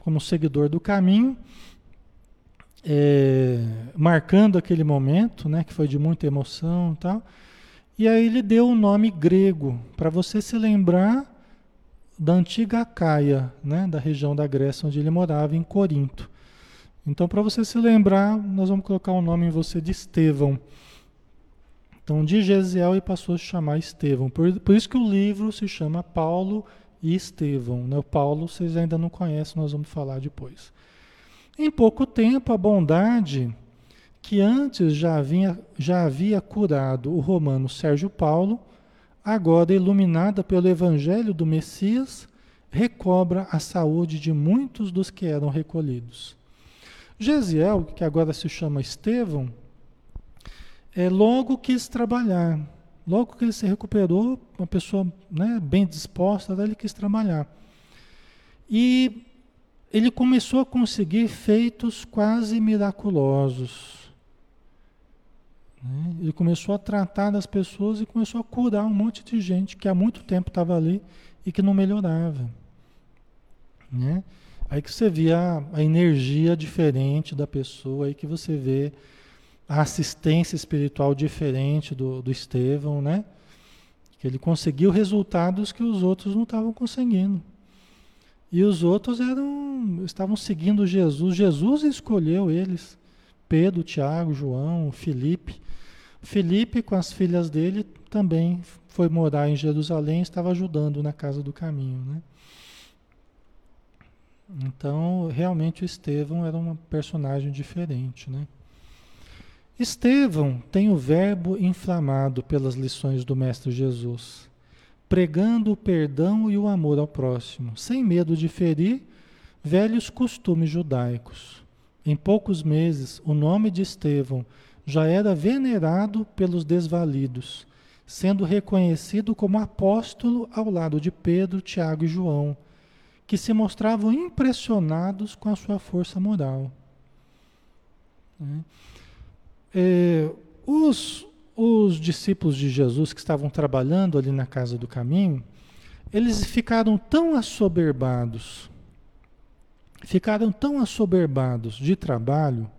Como seguidor do caminho, é, marcando aquele momento, né? Que foi de muita emoção e tal. E aí ele deu o um nome grego, para você se lembrar da antiga Caia, né? Da região da Grécia onde ele morava, em Corinto. Então, para você se lembrar, nós vamos colocar o nome em você de Estevão. Então, de Gesiel e passou a se chamar Estevão. Por, por isso que o livro se chama Paulo e Estevão. Né? O Paulo vocês ainda não conhecem, nós vamos falar depois. Em pouco tempo, a bondade que antes já havia, já havia curado o romano Sérgio Paulo, agora iluminada pelo evangelho do Messias, recobra a saúde de muitos dos que eram recolhidos. Gesiel, que agora se chama Estevão, é, logo quis trabalhar. Logo que ele se recuperou, uma pessoa né, bem disposta, ele quis trabalhar. E ele começou a conseguir feitos quase miraculosos. Né? Ele começou a tratar das pessoas e começou a curar um monte de gente que há muito tempo estava ali e que não melhorava. Né? Aí que você via a, a energia diferente da pessoa, aí que você vê a assistência espiritual diferente do, do Estevão, né? Que ele conseguiu resultados que os outros não estavam conseguindo. E os outros eram estavam seguindo Jesus. Jesus escolheu eles. Pedro, Tiago, João, Felipe. Felipe, com as filhas dele, também foi morar em Jerusalém estava ajudando na casa do caminho. Né? Então, realmente, o Estevão era um personagem diferente. Né? Estevão tem o verbo inflamado pelas lições do Mestre Jesus, pregando o perdão e o amor ao próximo, sem medo de ferir velhos costumes judaicos. Em poucos meses, o nome de Estevão já era venerado pelos desvalidos, sendo reconhecido como apóstolo ao lado de Pedro, Tiago e João, que se mostravam impressionados com a sua força moral. Né? É, os, os discípulos de Jesus que estavam trabalhando ali na casa do caminho, eles ficaram tão assoberbados, ficaram tão assoberbados de trabalho,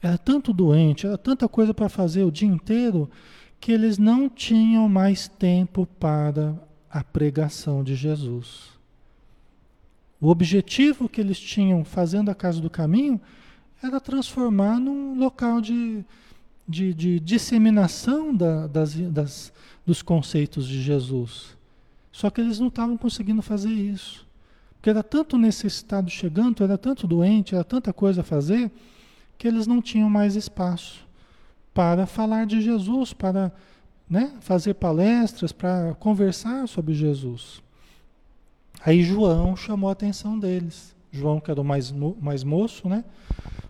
era tanto doente, era tanta coisa para fazer o dia inteiro, que eles não tinham mais tempo para a pregação de Jesus. O objetivo que eles tinham fazendo a casa do caminho era transformar num local de, de, de disseminação da, das, das, dos conceitos de Jesus. Só que eles não estavam conseguindo fazer isso. Porque era tanto necessitado chegando, era tanto doente, era tanta coisa a fazer, que eles não tinham mais espaço para falar de Jesus, para né, fazer palestras, para conversar sobre Jesus. Aí João chamou a atenção deles. João, que era o mais, mais moço, né?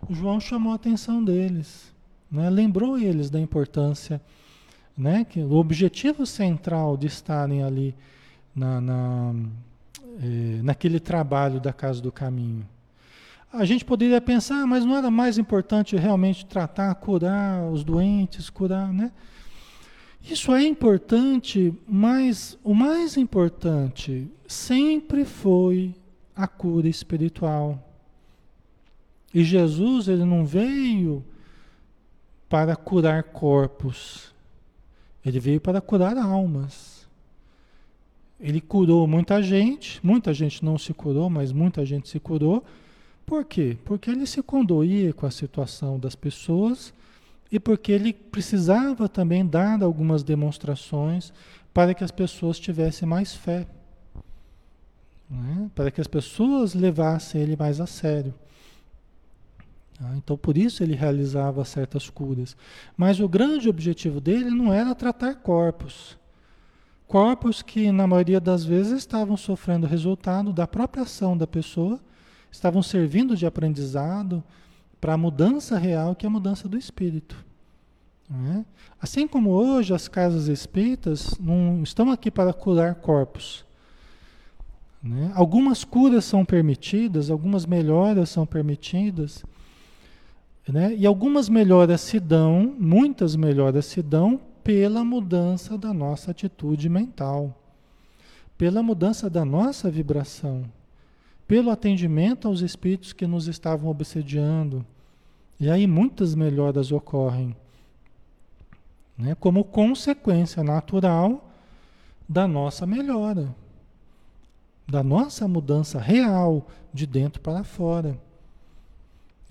O João chamou a atenção deles, né? lembrou eles da importância né? Que o objetivo central de estarem ali na, na é, naquele trabalho da casa do caminho. A gente poderia pensar, mas não era mais importante realmente tratar, curar os doentes, curar, né? Isso é importante, mas o mais importante sempre foi a cura espiritual. E Jesus, ele não veio para curar corpos. Ele veio para curar almas. Ele curou muita gente, muita gente não se curou, mas muita gente se curou. Por quê? Porque ele se condoía com a situação das pessoas e porque ele precisava também dar algumas demonstrações para que as pessoas tivessem mais fé, né? para que as pessoas levassem ele mais a sério. Ah, então, por isso ele realizava certas curas. Mas o grande objetivo dele não era tratar corpos. Corpos que, na maioria das vezes, estavam sofrendo resultado da própria ação da pessoa, estavam servindo de aprendizado, para a mudança real, que é a mudança do espírito. É? Assim como hoje as casas espíritas não estão aqui para curar corpos. Né? Algumas curas são permitidas, algumas melhoras são permitidas, né? e algumas melhoras se dão, muitas melhoras se dão pela mudança da nossa atitude mental, pela mudança da nossa vibração pelo atendimento aos espíritos que nos estavam obsediando. E aí muitas melhoras ocorrem, né, como consequência natural da nossa melhora, da nossa mudança real de dentro para fora.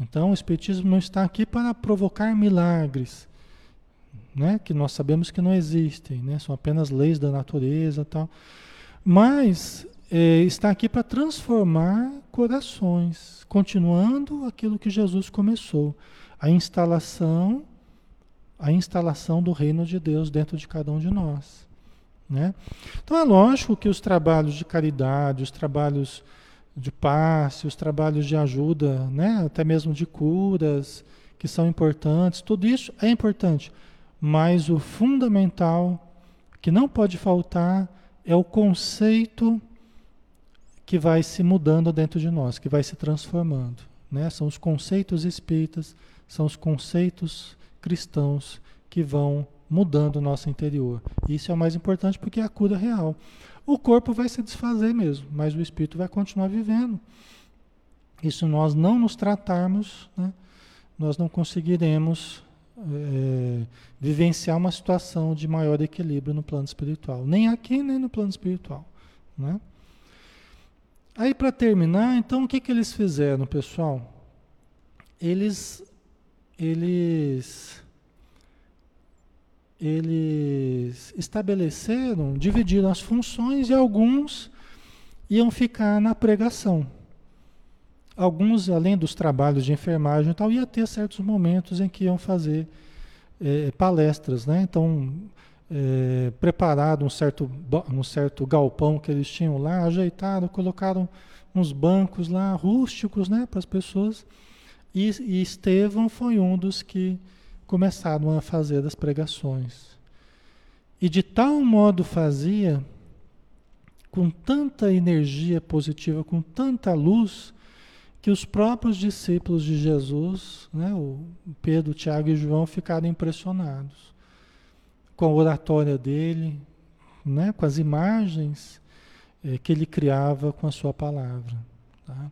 Então, o Espiritismo não está aqui para provocar milagres, né, que nós sabemos que não existem, né, são apenas leis da natureza tal. Mas é, está aqui para transformar corações, continuando aquilo que Jesus começou, a instalação, a instalação do reino de Deus dentro de cada um de nós. Né? Então é lógico que os trabalhos de caridade, os trabalhos de passe, os trabalhos de ajuda, né? até mesmo de curas, que são importantes, tudo isso é importante, mas o fundamental que não pode faltar é o conceito que vai se mudando dentro de nós, que vai se transformando. Né? São os conceitos espíritas, são os conceitos cristãos que vão mudando o nosso interior. Isso é o mais importante porque é a cura real. O corpo vai se desfazer mesmo, mas o espírito vai continuar vivendo. E se nós não nos tratarmos, né, nós não conseguiremos é, vivenciar uma situação de maior equilíbrio no plano espiritual. Nem aqui, nem no plano espiritual. Né? Aí para terminar, então o que, que eles fizeram, pessoal? Eles eles eles estabeleceram, dividiram as funções e alguns iam ficar na pregação. Alguns, além dos trabalhos de enfermagem e tal, ia ter certos momentos em que iam fazer é, palestras, né? Então, é, preparado um certo, um certo galpão que eles tinham lá, ajeitado, colocaram uns bancos lá rústicos né, para as pessoas. E, e Estevão foi um dos que começaram a fazer as pregações. E de tal modo fazia, com tanta energia positiva, com tanta luz, que os próprios discípulos de Jesus, né, o Pedro, Tiago e João, ficaram impressionados com a oratória dele, né, com as imagens é, que ele criava com a sua palavra. Tá?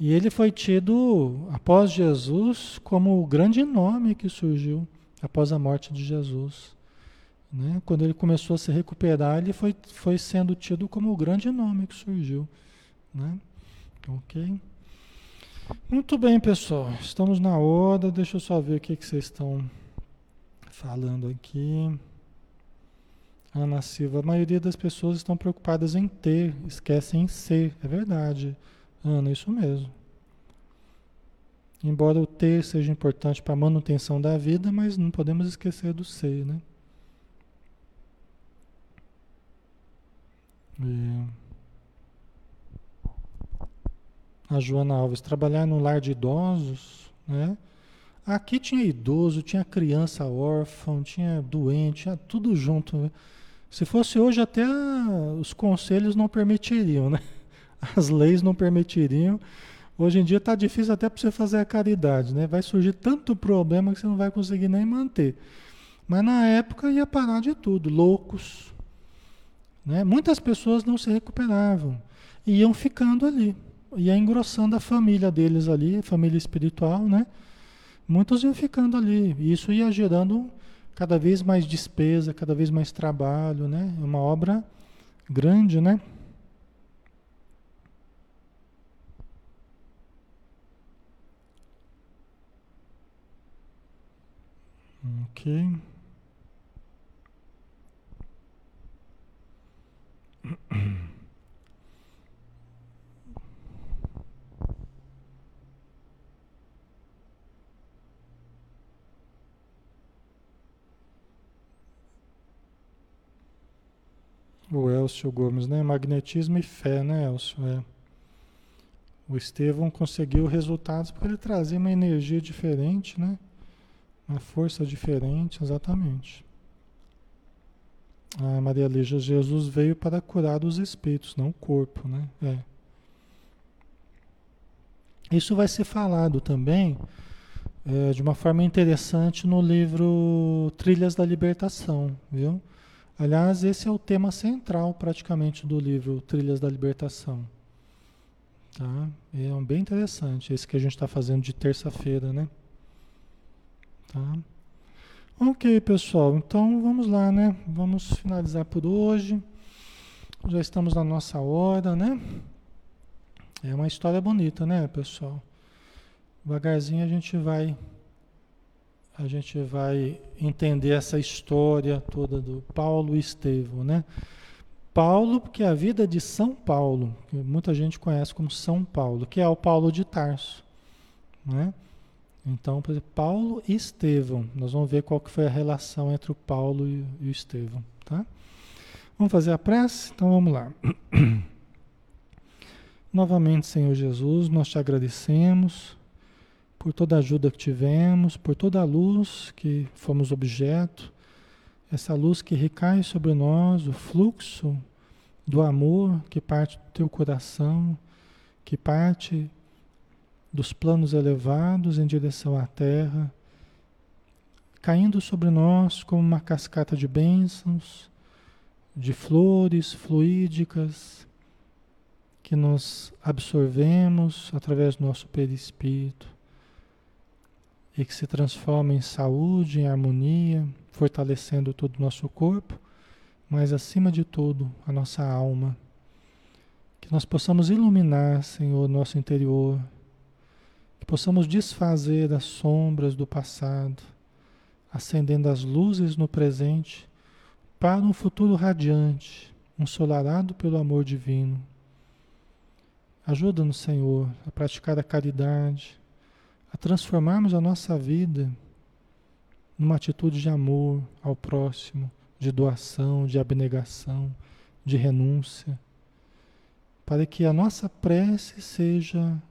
E ele foi tido, após Jesus, como o grande nome que surgiu após a morte de Jesus. Né? Quando ele começou a se recuperar, ele foi, foi sendo tido como o grande nome que surgiu. Né? Ok? Muito bem, pessoal. Estamos na hora. Deixa eu só ver o que, que vocês estão falando aqui. Ana Silva, a maioria das pessoas estão preocupadas em ter, esquecem em ser. É verdade, Ana, isso mesmo. Embora o ter seja importante para a manutenção da vida, mas não podemos esquecer do ser, né? A Joana Alves, trabalhar no lar de idosos, né? Aqui tinha idoso, tinha criança órfã, tinha doente, tinha tudo junto. Né? Se fosse hoje, até os conselhos não permitiriam, né? As leis não permitiriam. Hoje em dia está difícil até para você fazer a caridade, né? Vai surgir tanto problema que você não vai conseguir nem manter. Mas na época ia parar de tudo, loucos. Né? Muitas pessoas não se recuperavam, iam ficando ali, ia engrossando a família deles ali, família espiritual, né? Muitos iam ficando ali, e isso ia gerando cada vez mais despesa, cada vez mais trabalho, né? É uma obra grande, né? Ok. O Elcio Gomes, né? Magnetismo e fé, né, Elcio? É. O Estevão conseguiu resultados porque ele trazia uma energia diferente, né? Uma força diferente, exatamente. A Maria Lígia, Jesus veio para curar os espíritos, não o corpo, né? É. Isso vai ser falado também é, de uma forma interessante no livro Trilhas da Libertação, viu? Aliás, esse é o tema central praticamente do livro Trilhas da Libertação. Tá? É um bem interessante, esse que a gente está fazendo de terça-feira, né? Tá? Ok, pessoal, então vamos lá, né? Vamos finalizar por hoje. Já estamos na nossa hora, né? É uma história bonita, né, pessoal? Devagarzinho a gente vai a gente vai entender essa história toda do Paulo e Estevão, né? Paulo, porque é a vida de São Paulo, que muita gente conhece como São Paulo, que é o Paulo de Tarso, né? Então, por exemplo, Paulo e Estevão, nós vamos ver qual que foi a relação entre o Paulo e, o Estevão, tá? Vamos fazer a prece? Então vamos lá. Novamente, Senhor Jesus, nós te agradecemos por toda a ajuda que tivemos, por toda a luz que fomos objeto, essa luz que recai sobre nós, o fluxo do amor que parte do teu coração, que parte dos planos elevados em direção à terra, caindo sobre nós como uma cascata de bênçãos, de flores fluídicas que nós absorvemos através do nosso perispírito e que se transforma em saúde, em harmonia, fortalecendo todo o nosso corpo, mas acima de tudo, a nossa alma. Que nós possamos iluminar, Senhor, nosso interior, possamos desfazer as sombras do passado, acendendo as luzes no presente para um futuro radiante, ensolarado pelo amor divino. Ajuda-nos, Senhor, a praticar a caridade, a transformarmos a nossa vida numa atitude de amor ao próximo, de doação, de abnegação, de renúncia, para que a nossa prece seja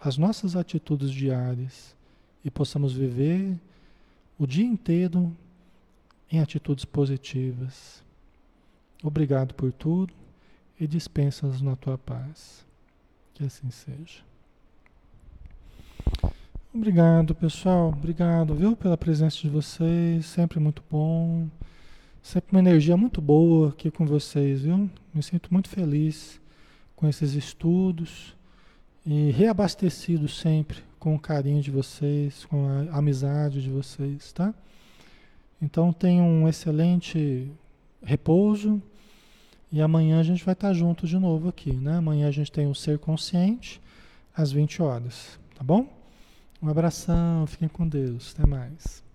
as nossas atitudes diárias e possamos viver o dia inteiro em atitudes positivas. Obrigado por tudo e dispensa-nos na tua paz. Que assim seja. Obrigado, pessoal. Obrigado, viu, pela presença de vocês. Sempre muito bom. Sempre uma energia muito boa aqui com vocês, viu? Me sinto muito feliz com esses estudos e reabastecido sempre com o carinho de vocês, com a amizade de vocês, tá? Então tenham um excelente repouso e amanhã a gente vai estar junto de novo aqui, né? Amanhã a gente tem o Ser Consciente às 20 horas, tá bom? Um abração, fiquem com Deus. Até mais.